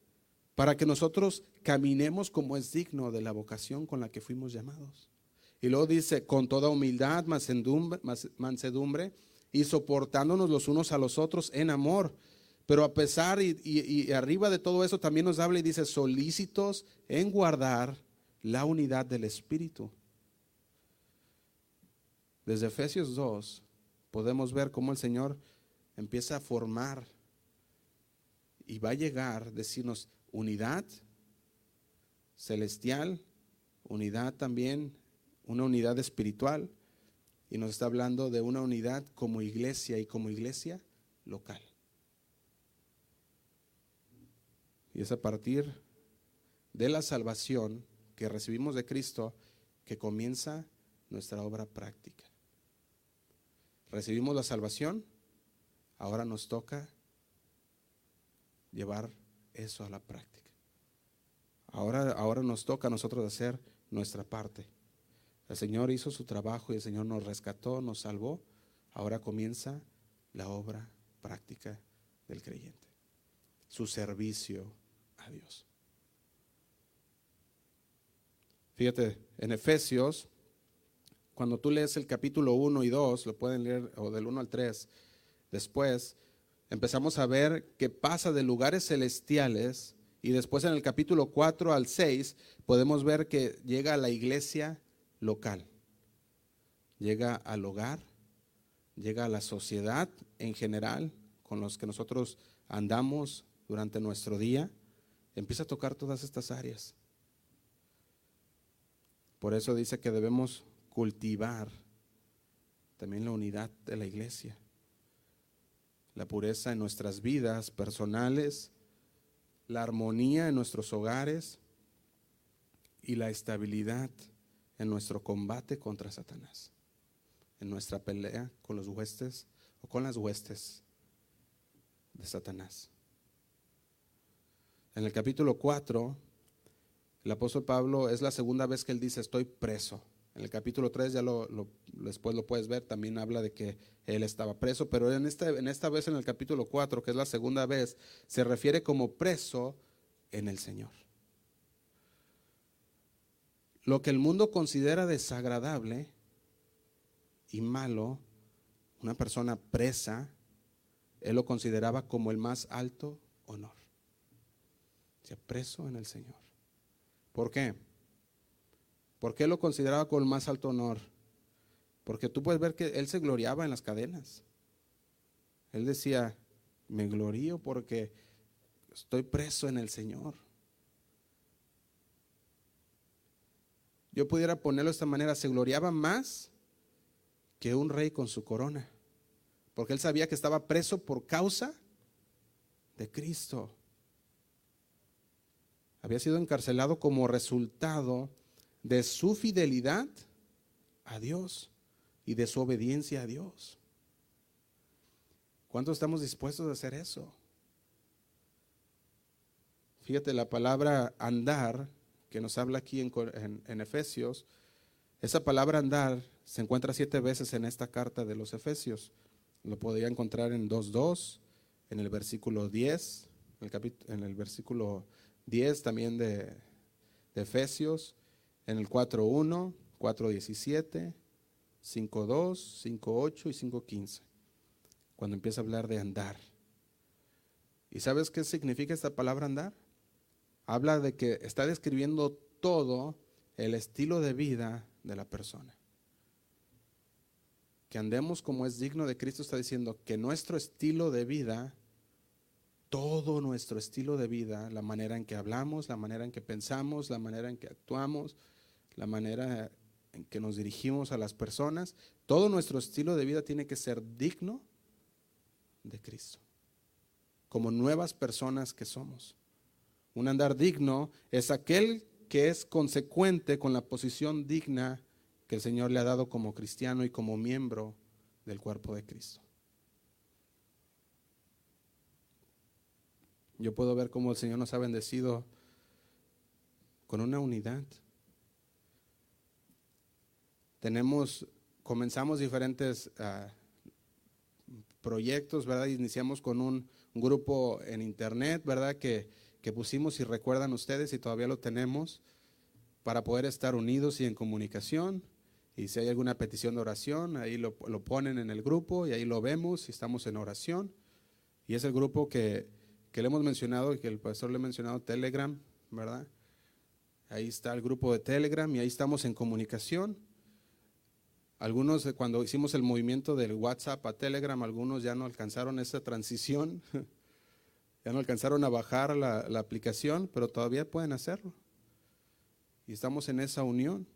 para que nosotros caminemos como es digno de la vocación con la que fuimos llamados. Y luego dice, con toda humildad, mansedumbre, y soportándonos los unos a los otros en amor. Pero a pesar y, y, arriba de todo eso también nos habla y dice, solícitos en guardar la unidad del Espíritu. Desde Efesios 2 podemos ver cómo el Señor empieza a formar y va a llegar decirnos unidad celestial, unidad también, una unidad espiritual, y nos está hablando de una unidad como iglesia y como iglesia local. Y es a partir de la salvación que recibimos de Cristo que comienza nuestra obra práctica. Recibimos la salvación, ahora nos toca llevar eso a la práctica. Ahora, ahora nos toca a nosotros hacer nuestra parte. El Señor hizo su trabajo y el Señor nos rescató, nos salvó. Ahora comienza la obra práctica del creyente, su servicio a Dios. Fíjate, en Efesios, cuando tú lees el capítulo 1 y 2, lo pueden leer, o del 1 al 3, después empezamos a ver que pasa de lugares celestiales y después en el capítulo 4 al 6 podemos ver que llega a la iglesia local, llega al hogar, llega a la sociedad en general con los que nosotros andamos durante nuestro día, empieza a tocar todas estas áreas. Por eso dice que debemos cultivar también la unidad de la iglesia la pureza en nuestras vidas personales, la armonía en nuestros hogares y la estabilidad en nuestro combate contra Satanás, en nuestra pelea con los huestes o con las huestes de Satanás. En el capítulo 4, el apóstol Pablo es la segunda vez que él dice, estoy preso. En el capítulo 3 ya lo, después lo puedes ver, también habla de que él estaba preso, pero en esta, en esta vez en el capítulo 4, que es la segunda vez, se refiere como preso en el Señor. Lo que el mundo considera desagradable y malo, una persona presa, él lo consideraba como el más alto honor. Se preso en el Señor. ¿Por qué? ¿Por qué lo consideraba con más alto honor? Porque tú puedes ver que él se gloriaba en las cadenas. Él decía, me glorío porque estoy preso en el Señor. Yo pudiera ponerlo de esta manera, se gloriaba más que un rey con su corona, porque él sabía que estaba preso por causa de Cristo. Había sido encarcelado como resultado de su fidelidad a Dios y de su obediencia a Dios. ¿Cuántos estamos dispuestos a hacer eso? Fíjate, la palabra andar, que nos habla aquí en, Efesios, esa palabra andar se encuentra siete veces en esta carta de los Efesios. Lo podría encontrar en 2.2, en el versículo 10, en el, en el versículo 10 también de, Efesios, en el 4.1, 4.17, 5.2, 5.8 y 5.15, cuando empieza a hablar de andar. ¿Y sabes qué significa esta palabra andar? Habla de que está describiendo todo el estilo de vida de la persona. Que andemos como es digno de Cristo está diciendo que nuestro estilo de vida, todo nuestro estilo de vida, la manera en que hablamos, la manera en que pensamos, la manera en que actuamos, la manera en que nos dirigimos a las personas, todo nuestro estilo de vida tiene que ser digno de Cristo, como nuevas personas que somos. Un andar digno es aquel que es consecuente con la posición digna que el Señor le ha dado como cristiano y como miembro del cuerpo de Cristo. Yo puedo ver cómo el Señor nos ha bendecido con una unidad. Tenemos, comenzamos diferentes ah, proyectos, ¿verdad? Iniciamos con un, grupo en internet, ¿verdad? Que, que pusimos, si recuerdan ustedes, y todavía lo tenemos, para poder estar unidos y en comunicación. Y si hay alguna petición de oración, ahí lo, lo, ponen en el grupo y ahí lo vemos y estamos en oración. Y es el grupo que, que le hemos mencionado y que el pastor le ha mencionado, Telegram, ¿verdad? Ahí está el grupo de Telegram y ahí estamos en comunicación. Algunos, eh, cuando hicimos el movimiento del WhatsApp a Telegram, algunos ya no alcanzaron esa transición, ya no alcanzaron a bajar la, la aplicación, pero todavía pueden hacerlo. Y estamos en esa unión.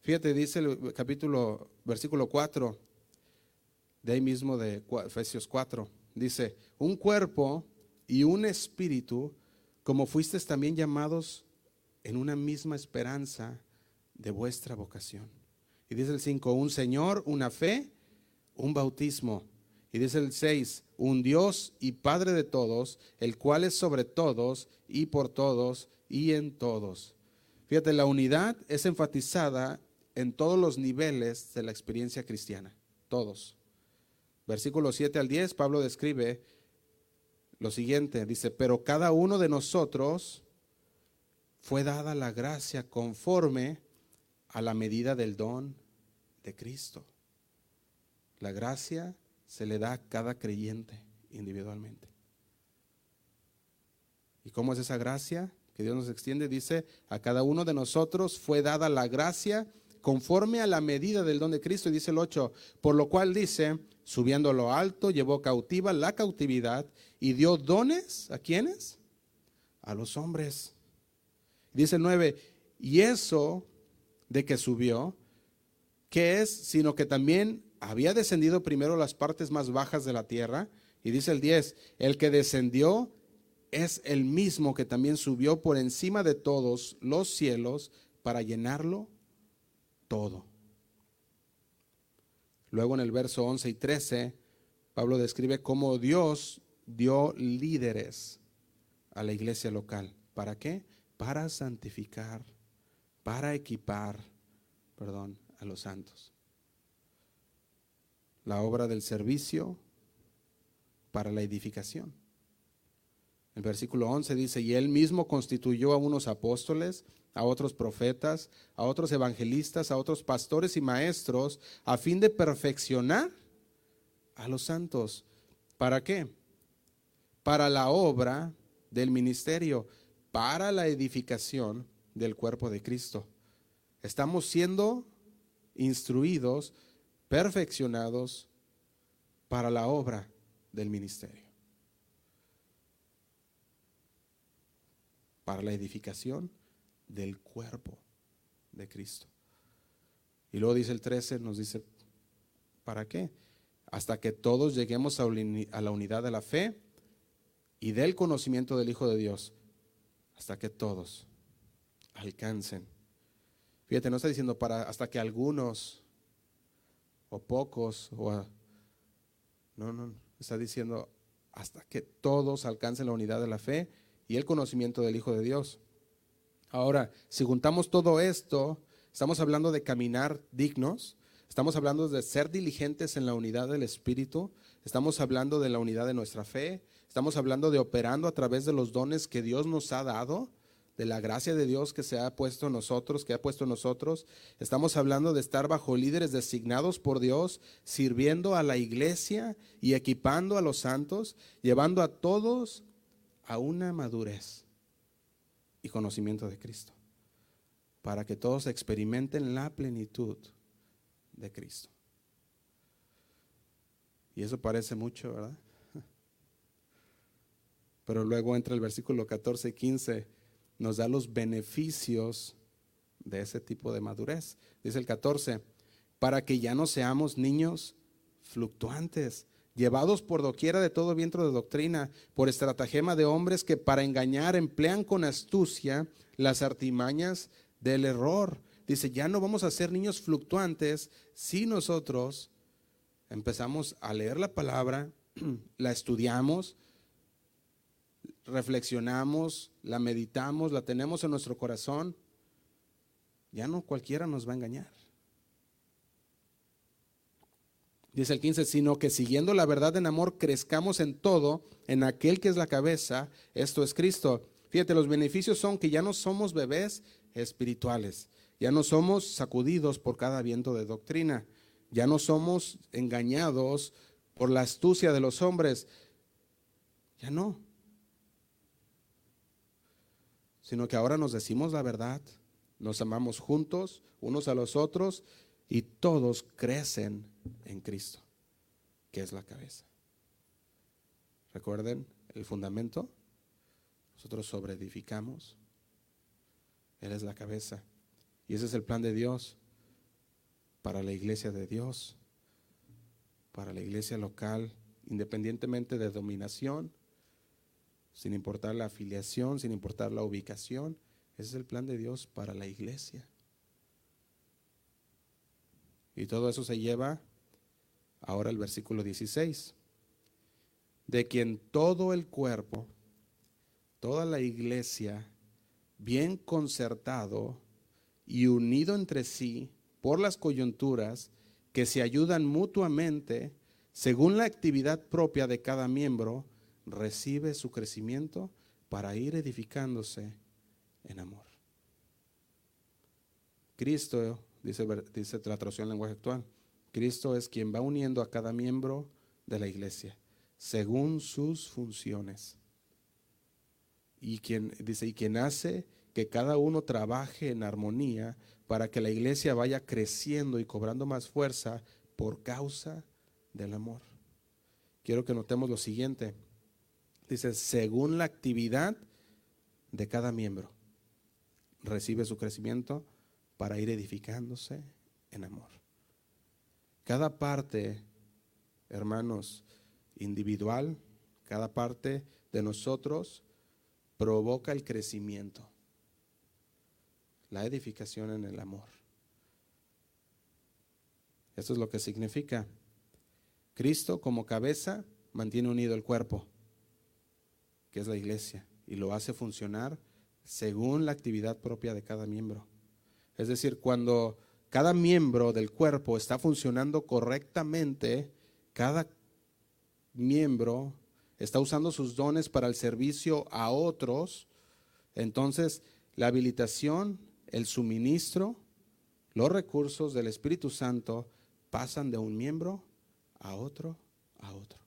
Fíjate, dice el capítulo, versículo 4, de ahí mismo de Efesios 4, dice, un cuerpo y un espíritu, como fuisteis también llamados en una misma esperanza de vuestra vocación. Y dice el 5, un Señor, una fe, un bautismo. Y dice el 6, un Dios y Padre de todos, el cual es sobre todos y por todos y en todos. Fíjate, la unidad es enfatizada en todos los niveles de la experiencia cristiana, todos. Versículo 7 al 10, Pablo describe lo siguiente, dice, pero cada uno de nosotros fue dada la gracia conforme a la medida del don de Cristo. La gracia se le da a cada creyente individualmente. ¿Y cómo es esa gracia que Dios nos extiende? Dice, a cada uno de nosotros fue dada la gracia conforme a la medida del don de Cristo. Y dice el 8, por lo cual dice, subiendo a lo alto, llevó cautiva la cautividad y dio dones a quienes? A los hombres. Dice el 9, y eso de que subió, ¿qué es? Sino que también había descendido primero las partes más bajas de la tierra. Y dice el 10, el que descendió es el mismo que también subió por encima de todos los cielos para llenarlo todo. Luego en el verso 11 y 13, Pablo describe cómo Dios dio líderes a la iglesia local. ¿Para qué? Para santificar, para equipar, perdón, a los santos. La obra del servicio para la edificación. El versículo 11 dice, y él mismo constituyó a unos apóstoles, a otros profetas, a otros evangelistas, a otros pastores y maestros, a fin de perfeccionar a los santos. ¿Para qué? Para la obra del ministerio, para la edificación del cuerpo de Cristo. Estamos siendo instruidos, perfeccionados para la obra del ministerio. Para la edificación del cuerpo de Cristo. Y luego dice el 13, nos dice, ¿para qué? Hasta que todos lleguemos a la unidad de la fe y del conocimiento del Hijo de Dios. Hasta que todos alcancen. Fíjate, no está diciendo para hasta que algunos o pocos o no, no, está diciendo hasta que todos alcancen la unidad de la fe y el conocimiento del Hijo de Dios. Ahora, si juntamos todo esto, estamos hablando de caminar dignos, estamos hablando de ser diligentes en la unidad del Espíritu, estamos hablando de la unidad de nuestra fe, estamos hablando de operando a través de los dones que Dios nos ha dado, de la gracia de Dios que se ha puesto en nosotros, que ha puesto en nosotros. Estamos hablando de estar bajo líderes designados por Dios, sirviendo a la iglesia y equipando a los santos, llevando a todos a una madurez y conocimiento de Cristo, para que todos experimenten la plenitud de Cristo. Y eso parece mucho, ¿verdad? Pero luego entra el versículo 14 y 15, nos da los beneficios de ese tipo de madurez. Dice el 14, para que ya no seamos niños fluctuantes, llevados por doquiera de todo viento de doctrina, por estratagema de hombres que para engañar emplean con astucia las artimañas del error. Dice, ya no vamos a ser niños fluctuantes si nosotros empezamos a leer la palabra, la estudiamos, reflexionamos, la meditamos, la tenemos en nuestro corazón, ya no cualquiera nos va a engañar. Dice el 15, sino que siguiendo la verdad en amor crezcamos en todo, en aquel que es la cabeza, esto es Cristo. Fíjate, los beneficios son que ya no somos bebés espirituales, ya no somos sacudidos por cada viento de doctrina, ya no somos engañados por la astucia de los hombres, ya no, sino que ahora nos decimos la verdad, nos amamos juntos unos a los otros y todos crecen en Cristo, que es la cabeza. Recuerden el fundamento, nosotros sobreedificamos, Él es la cabeza. Y ese es el plan de Dios para la iglesia de Dios, para la iglesia local, independientemente de dominación, sin importar la afiliación, sin importar la ubicación. Ese es el plan de Dios para la iglesia. Y todo eso se lleva ahora al versículo 16, de quien todo el cuerpo, toda la iglesia, bien concertado y unido entre sí por las coyunturas que se ayudan mutuamente según la actividad propia de cada miembro, recibe su crecimiento para ir edificándose en amor. Cristo, dice, dice la traducción en lenguaje actual, Cristo es quien va uniendo a cada miembro de la iglesia según sus funciones. Y quien dice, y quien hace que cada uno trabaje en armonía para que la iglesia vaya creciendo y cobrando más fuerza por causa del amor. Quiero que notemos lo siguiente. Dice, según la actividad de cada miembro, recibe su crecimiento para ir edificándose en amor. Cada parte, hermanos, individual, cada parte de nosotros provoca el crecimiento, la edificación en el amor. Eso es lo que significa. Cristo como cabeza mantiene unido el cuerpo, que es la iglesia, y lo hace funcionar según la actividad propia de cada miembro. Es decir, cuando cada miembro del cuerpo está funcionando correctamente, cada miembro está usando sus dones para el servicio a otros, entonces la habilitación, el suministro, los recursos del Espíritu Santo pasan de un miembro a otro, a otro.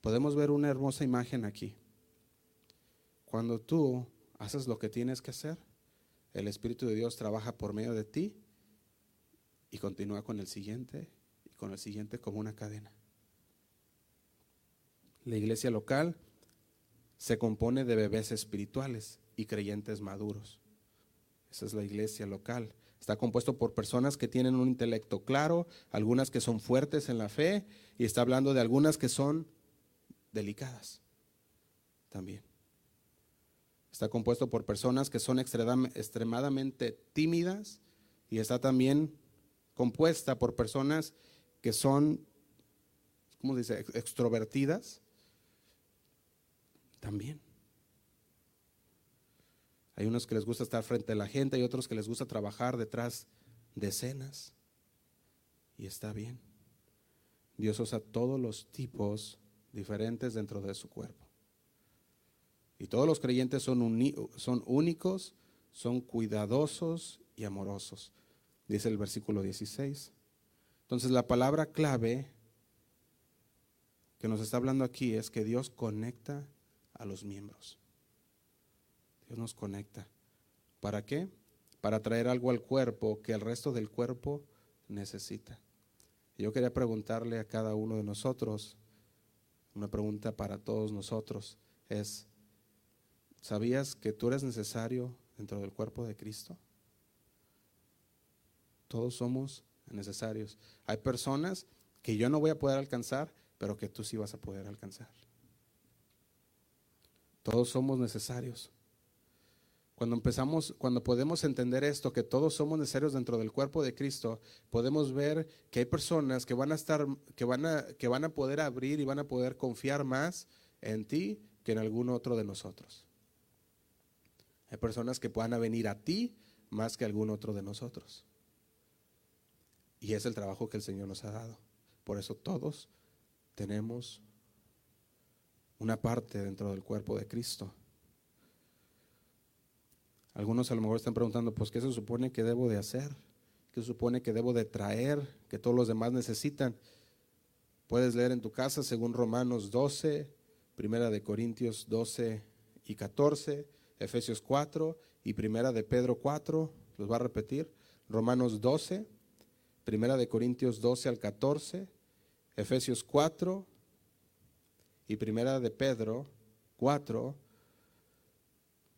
Podemos ver una hermosa imagen aquí. Cuando tú haces lo que tienes que hacer, el Espíritu de Dios trabaja por medio de ti y continúa con el siguiente y con el siguiente como una cadena. La iglesia local se compone de bebés espirituales y creyentes maduros. Esa es la iglesia local. Está compuesto por personas que tienen un intelecto claro, algunas que son fuertes en la fe y está hablando de algunas que son delicadas también. Está compuesto por personas que son extremadamente tímidas y está también compuesta por personas que son, ¿cómo se dice?, extrovertidas. También. Hay unos que les gusta estar frente a la gente, hay otros que les gusta trabajar detrás de escenas. Y está bien. Dios usa todos los tipos diferentes dentro de su cuerpo. Y todos los creyentes son, son únicos, son cuidadosos y amorosos, dice el versículo 16. Entonces la palabra clave que nos está hablando aquí es que Dios conecta a los miembros. Dios nos conecta. ¿Para qué? Para traer algo al cuerpo que el resto del cuerpo necesita. Yo quería preguntarle a cada uno de nosotros, una pregunta para todos nosotros, es, ¿Sabías que tú eres necesario dentro del cuerpo de Cristo? Todos somos necesarios. Hay personas que yo no voy a poder alcanzar, pero que tú sí vas a poder alcanzar. Todos somos necesarios. Cuando empezamos, cuando podemos entender esto, que todos somos necesarios dentro del cuerpo de Cristo, podemos ver que hay personas que van a estar, que van a, que van a poder abrir y van a poder confiar más en ti que en algún otro de nosotros. Hay personas que puedan venir a ti más que algún otro de nosotros. Y es el trabajo que el Señor nos ha dado. Por eso todos tenemos una parte dentro del cuerpo de Cristo. Algunos a lo mejor están preguntando, pues, ¿qué se supone que debo de hacer? ¿Qué se supone que debo de traer? Que todos los demás necesitan. Puedes leer en tu casa según Romanos 12, Primera de Corintios 12 y 14, Efesios 4 y Primera de Pedro 4, los va a repetir. Romanos 12, Primera de Corintios 12 al 14, Efesios 4 y Primera de Pedro 4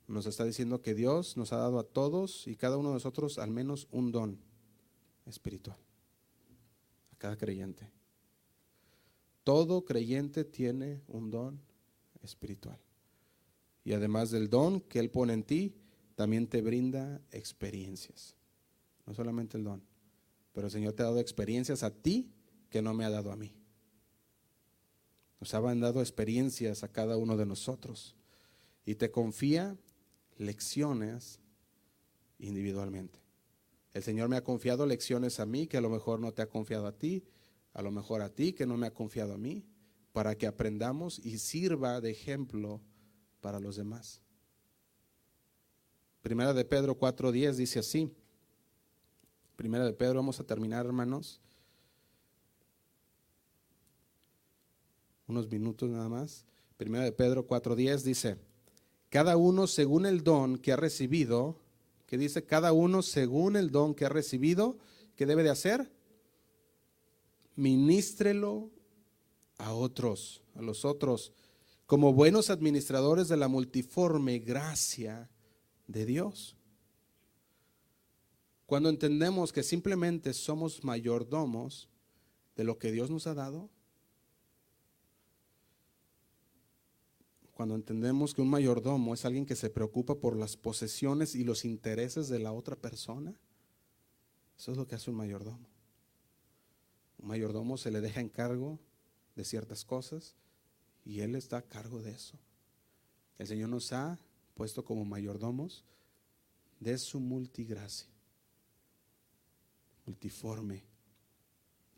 nos está diciendo que Dios nos ha dado a todos y cada uno de nosotros al menos un don espiritual. A cada creyente. Todo creyente tiene un don espiritual. Y además del don que Él pone en ti, también te brinda experiencias. No solamente el don, pero el Señor te ha dado experiencias a ti que no me ha dado a mí. Nos han dado experiencias a cada uno de nosotros. Y te confía lecciones individualmente. El Señor me ha confiado lecciones a mí que a lo mejor no te ha confiado a ti, a lo mejor a ti que no me ha confiado a mí, para que aprendamos y sirva de ejemplo para los demás. Primera de Pedro 4.10 dice así. Primera de Pedro, vamos a terminar hermanos. Unos minutos nada más. Primera de Pedro 4.10 dice, cada uno según el don que ha recibido, que dice, cada uno según el don que ha recibido, ¿qué debe de hacer? Ministrelo a otros, a los otros, como buenos administradores de la multiforme gracia de Dios. Cuando entendemos que simplemente somos mayordomos de lo que Dios nos ha dado, cuando entendemos que un mayordomo es alguien que se preocupa por las posesiones y los intereses de la otra persona, eso es lo que hace un mayordomo. Un mayordomo se le deja en cargo de ciertas cosas y él está a cargo de eso. El Señor nos ha puesto como mayordomos de su multigracia, multiforme.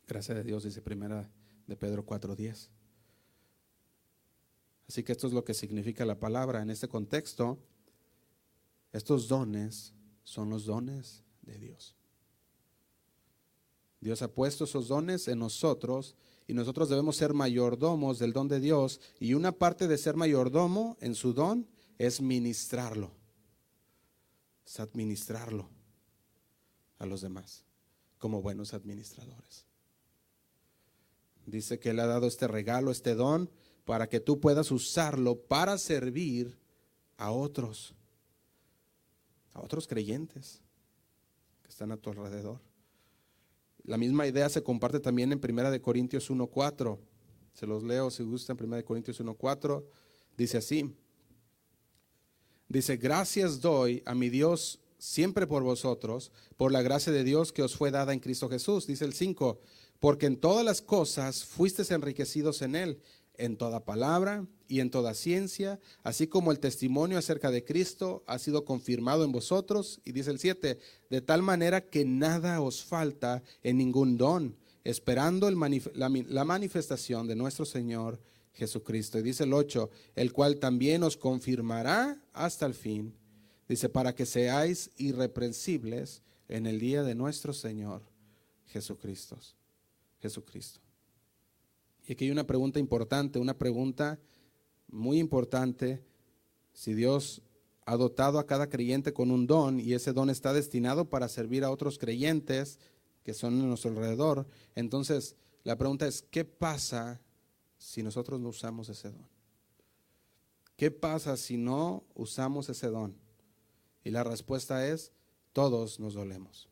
Gracias a Dios, dice primera de Pedro 4:10. Así que esto es lo que significa la palabra. En este contexto, estos dones son los dones de Dios. Dios ha puesto esos dones en nosotros y nosotros debemos ser mayordomos del don de Dios. Y una parte de ser mayordomo en su don es ministrarlo, es administrarlo a los demás como buenos administradores. Dice que Él ha dado este regalo, este don, para que tú puedas usarlo para servir a otros, a otros creyentes que están a tu alrededor. La misma idea se comparte también en 1 de Corintios 1:4. Se los leo si gustan, 1 de Corintios 1:4 dice así: Dice, "Gracias doy a mi Dios siempre por vosotros, por la gracia de Dios que os fue dada en Cristo Jesús." Dice el 5, "Porque en todas las cosas fuisteis enriquecidos en él." En toda palabra y en toda ciencia, así como el testimonio acerca de Cristo ha sido confirmado en vosotros. Y dice el 7, de tal manera que nada os falta en ningún don, esperando la, manifestación de nuestro Señor Jesucristo. Y dice el 8, el cual también os confirmará hasta el fin. Dice, para que seáis irreprensibles en el día de nuestro Señor Jesucristo. Jesucristo. Y aquí hay una pregunta importante, una pregunta muy importante. Si Dios ha dotado a cada creyente con un don y ese don está destinado para servir a otros creyentes que son en nuestro alrededor, entonces la pregunta es, ¿qué pasa si nosotros no usamos ese don? ¿Qué pasa si no usamos ese don? Y la respuesta es, todos nos dolemos.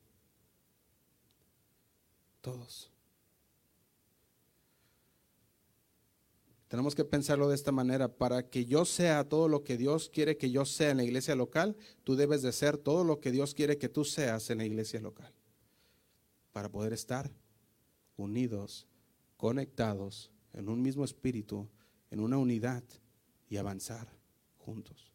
Todos. Tenemos que pensarlo de esta manera. Para que yo sea todo lo que Dios quiere que yo sea en la iglesia local, tú debes de ser todo lo que Dios quiere que tú seas en la iglesia local. Para poder estar unidos, conectados en un mismo espíritu, en una unidad y avanzar juntos.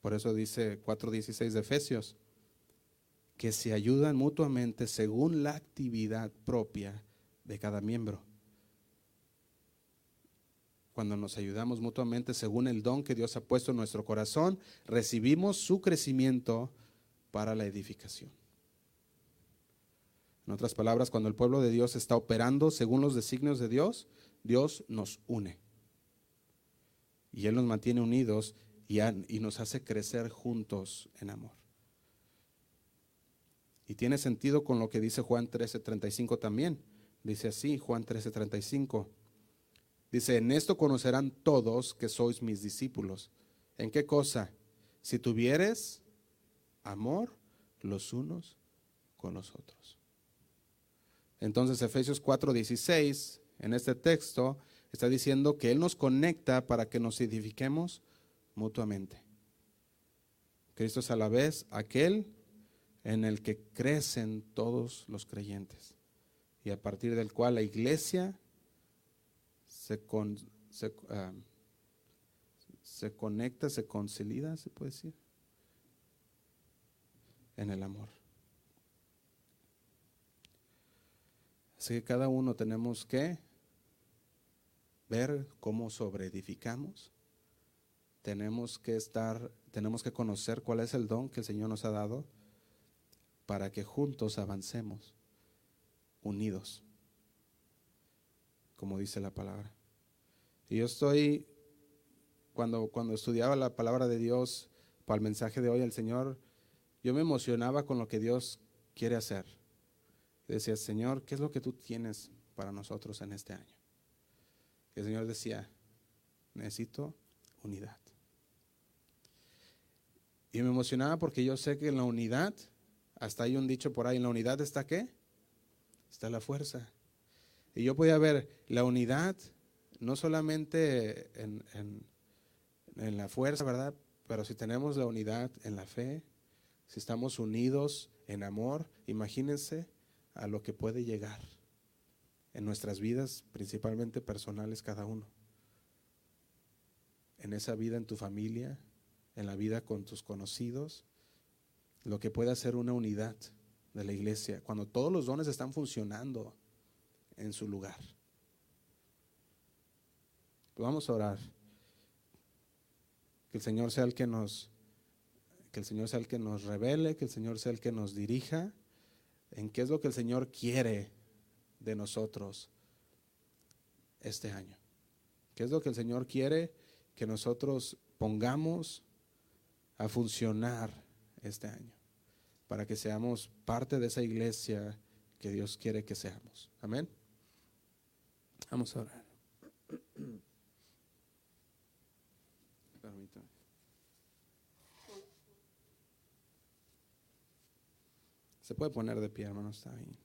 Por eso dice 4.16 de Efesios, que se ayudan mutuamente según la actividad propia de cada miembro. Cuando nos ayudamos mutuamente según el don que Dios ha puesto en nuestro corazón, recibimos su crecimiento para la edificación. En otras palabras, cuando el pueblo de Dios está operando según los designios de Dios, Dios nos une. Y Él nos mantiene unidos y, nos hace crecer juntos en amor. Y tiene sentido con lo que dice Juan 13:35 también. Dice así, Juan 13:35. Dice, en esto conocerán todos que sois mis discípulos. ¿En qué cosa? Si tuvieres amor los unos con los otros. Entonces Efesios 4:16, en este texto, está diciendo que Él nos conecta para que nos edifiquemos mutuamente. Cristo es a la vez aquel en el que crecen todos los creyentes y a partir del cual la iglesia se, ah, se conecta, se consolida, se puede decir, en el amor. Así que cada uno tenemos que ver cómo sobreedificamos. Tenemos que estar, tenemos que conocer cuál es el don que el Señor nos ha dado para que juntos avancemos, unidos, como dice la palabra. Y yo estoy, cuando, cuando estudiaba la palabra de Dios para el mensaje de hoy al Señor, yo me emocionaba con lo que Dios quiere hacer. decía, Señor, ¿qué es lo que tú tienes para nosotros en este año? El Señor decía, necesito unidad. Y me emocionaba porque yo sé que en la unidad hasta hay un dicho por ahí, en la unidad está qué? Está la fuerza. Y yo podía ver la unidad, no solamente en, en la fuerza, ¿verdad? Pero si tenemos la unidad en la fe, si estamos unidos en amor, imagínense a lo que puede llegar en nuestras vidas, principalmente personales cada uno. En esa vida en tu familia, en la vida con tus conocidos, lo que puede hacer una unidad de la iglesia, cuando todos los dones están funcionando en su lugar. Vamos a orar. Que el Señor sea el que nos que el Señor sea el que nos revele, que el Señor sea el que nos dirija en qué es lo que el Señor quiere de nosotros este año. ¿Qué es lo que el Señor quiere que nosotros pongamos a funcionar este año, para que seamos parte de esa iglesia que Dios quiere que seamos. Amén. Vamos a orar. Se puede poner de pie, hermano, está bien.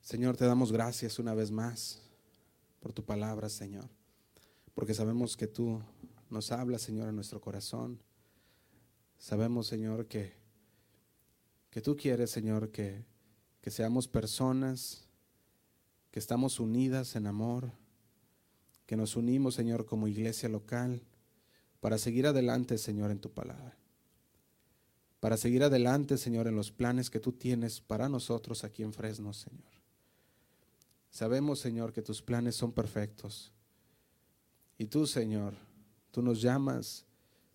Señor, te damos gracias una vez más por tu palabra, Señor, porque sabemos que tú nos habla, Señor, en nuestro corazón. Sabemos, Señor, que, que tú quieres, Señor, que, que seamos personas que estamos unidas en amor, que nos unimos, Señor, como iglesia local, para seguir adelante, Señor, en tu palabra. Para seguir adelante, Señor, en los planes que tú tienes para nosotros aquí en Fresno, Señor. Sabemos, Señor, que tus planes son perfectos. Y tú, Señor, Tú nos llamas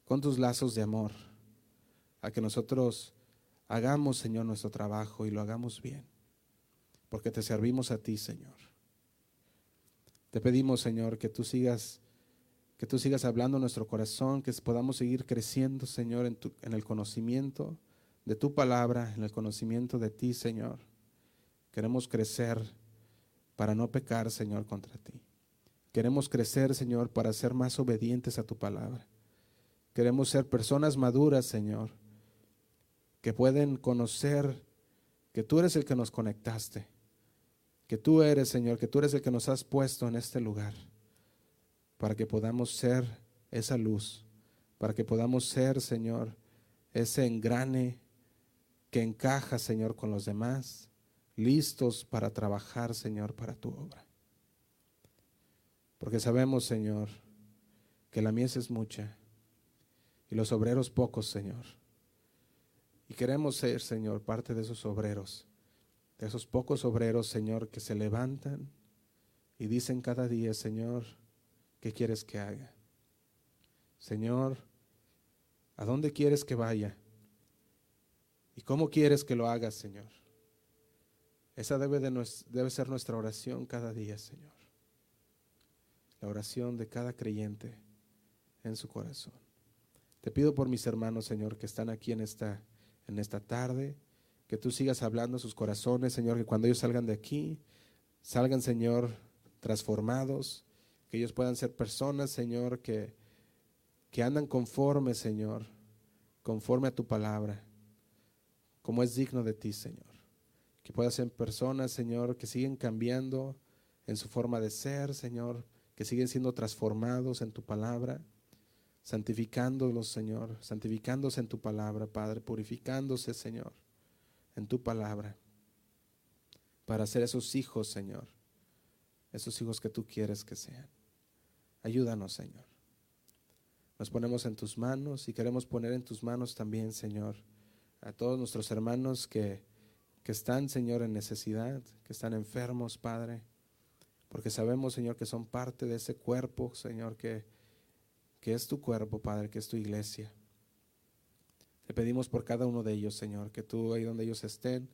con tus lazos de amor a que nosotros hagamos, Señor, nuestro trabajo y lo hagamos bien, porque te servimos a ti, Señor. Te pedimos, Señor, que tú sigas que tú sigas hablando nuestro corazón, que podamos seguir creciendo, Señor, en, en el conocimiento de tu palabra, en el conocimiento de ti, Señor. Queremos crecer para no pecar, Señor, contra ti. Queremos crecer, Señor, para ser más obedientes a tu palabra. Queremos ser personas maduras, Señor, que pueden conocer que tú eres el que nos conectaste, que tú eres, Señor, que tú eres el que nos has puesto en este lugar, para que podamos ser esa luz, para que podamos ser, Señor, ese engrane que encaja, Señor, con los demás, listos para trabajar, Señor, para tu obra. Porque sabemos, Señor, que la mies es mucha y los obreros pocos, Señor. Y queremos ser, Señor, parte de esos obreros, de esos pocos obreros, Señor, que se levantan y dicen cada día, Señor, ¿qué quieres que haga? Señor, ¿a dónde quieres que vaya? ¿Y cómo quieres que lo haga, Señor? Esa debe, de debe ser nuestra oración cada día, Señor. La oración de cada creyente en su corazón. Te pido por mis hermanos, Señor, que están aquí en esta, en esta tarde, que tú sigas hablando a sus corazones, Señor, que cuando ellos salgan de aquí, salgan, Señor, transformados, que ellos puedan ser personas, Señor, que, que andan conforme, Señor, conforme a tu palabra, como es digno de ti, Señor. Que puedan ser personas, Señor, que siguen cambiando en su forma de ser, Señor, que siguen siendo transformados en tu palabra santificándolos, Señor, santificándose en tu palabra, Padre, purificándose, Señor, en tu palabra, para ser esos hijos, Señor, esos hijos que tú quieres que sean. Ayúdanos, Señor. Nos ponemos en tus manos y queremos poner en tus manos también, Señor, a todos nuestros hermanos que, que están, Señor, en necesidad, que están enfermos, Padre, porque sabemos, Señor, que son parte de ese cuerpo, Señor, que que es tu cuerpo, Padre, que es tu iglesia. Te pedimos por cada uno de ellos, Señor, que tú ahí donde ellos estén,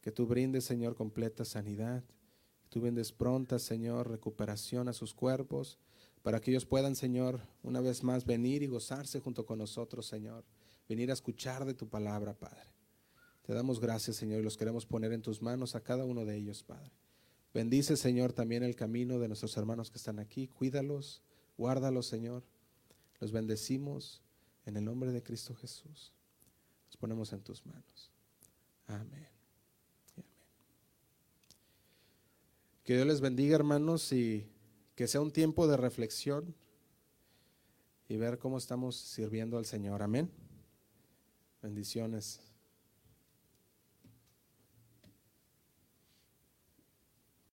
que tú brindes, Señor, completa sanidad, que tú brindes pronta, Señor, recuperación a sus cuerpos, para que ellos puedan, Señor, una vez más venir y gozarse junto con nosotros, Señor, venir a escuchar de tu palabra, Padre. Te damos gracias, Señor, y los queremos poner en tus manos a cada uno de ellos, Padre. Bendice, Señor, también el camino de nuestros hermanos que están aquí. Cuídalos, guárdalos, Señor. Los bendecimos en el nombre de Cristo Jesús. Los ponemos en tus manos. Amén. Que Dios les bendiga, hermanos, y que sea un tiempo de reflexión y ver cómo estamos sirviendo al Señor. Amén. Bendiciones.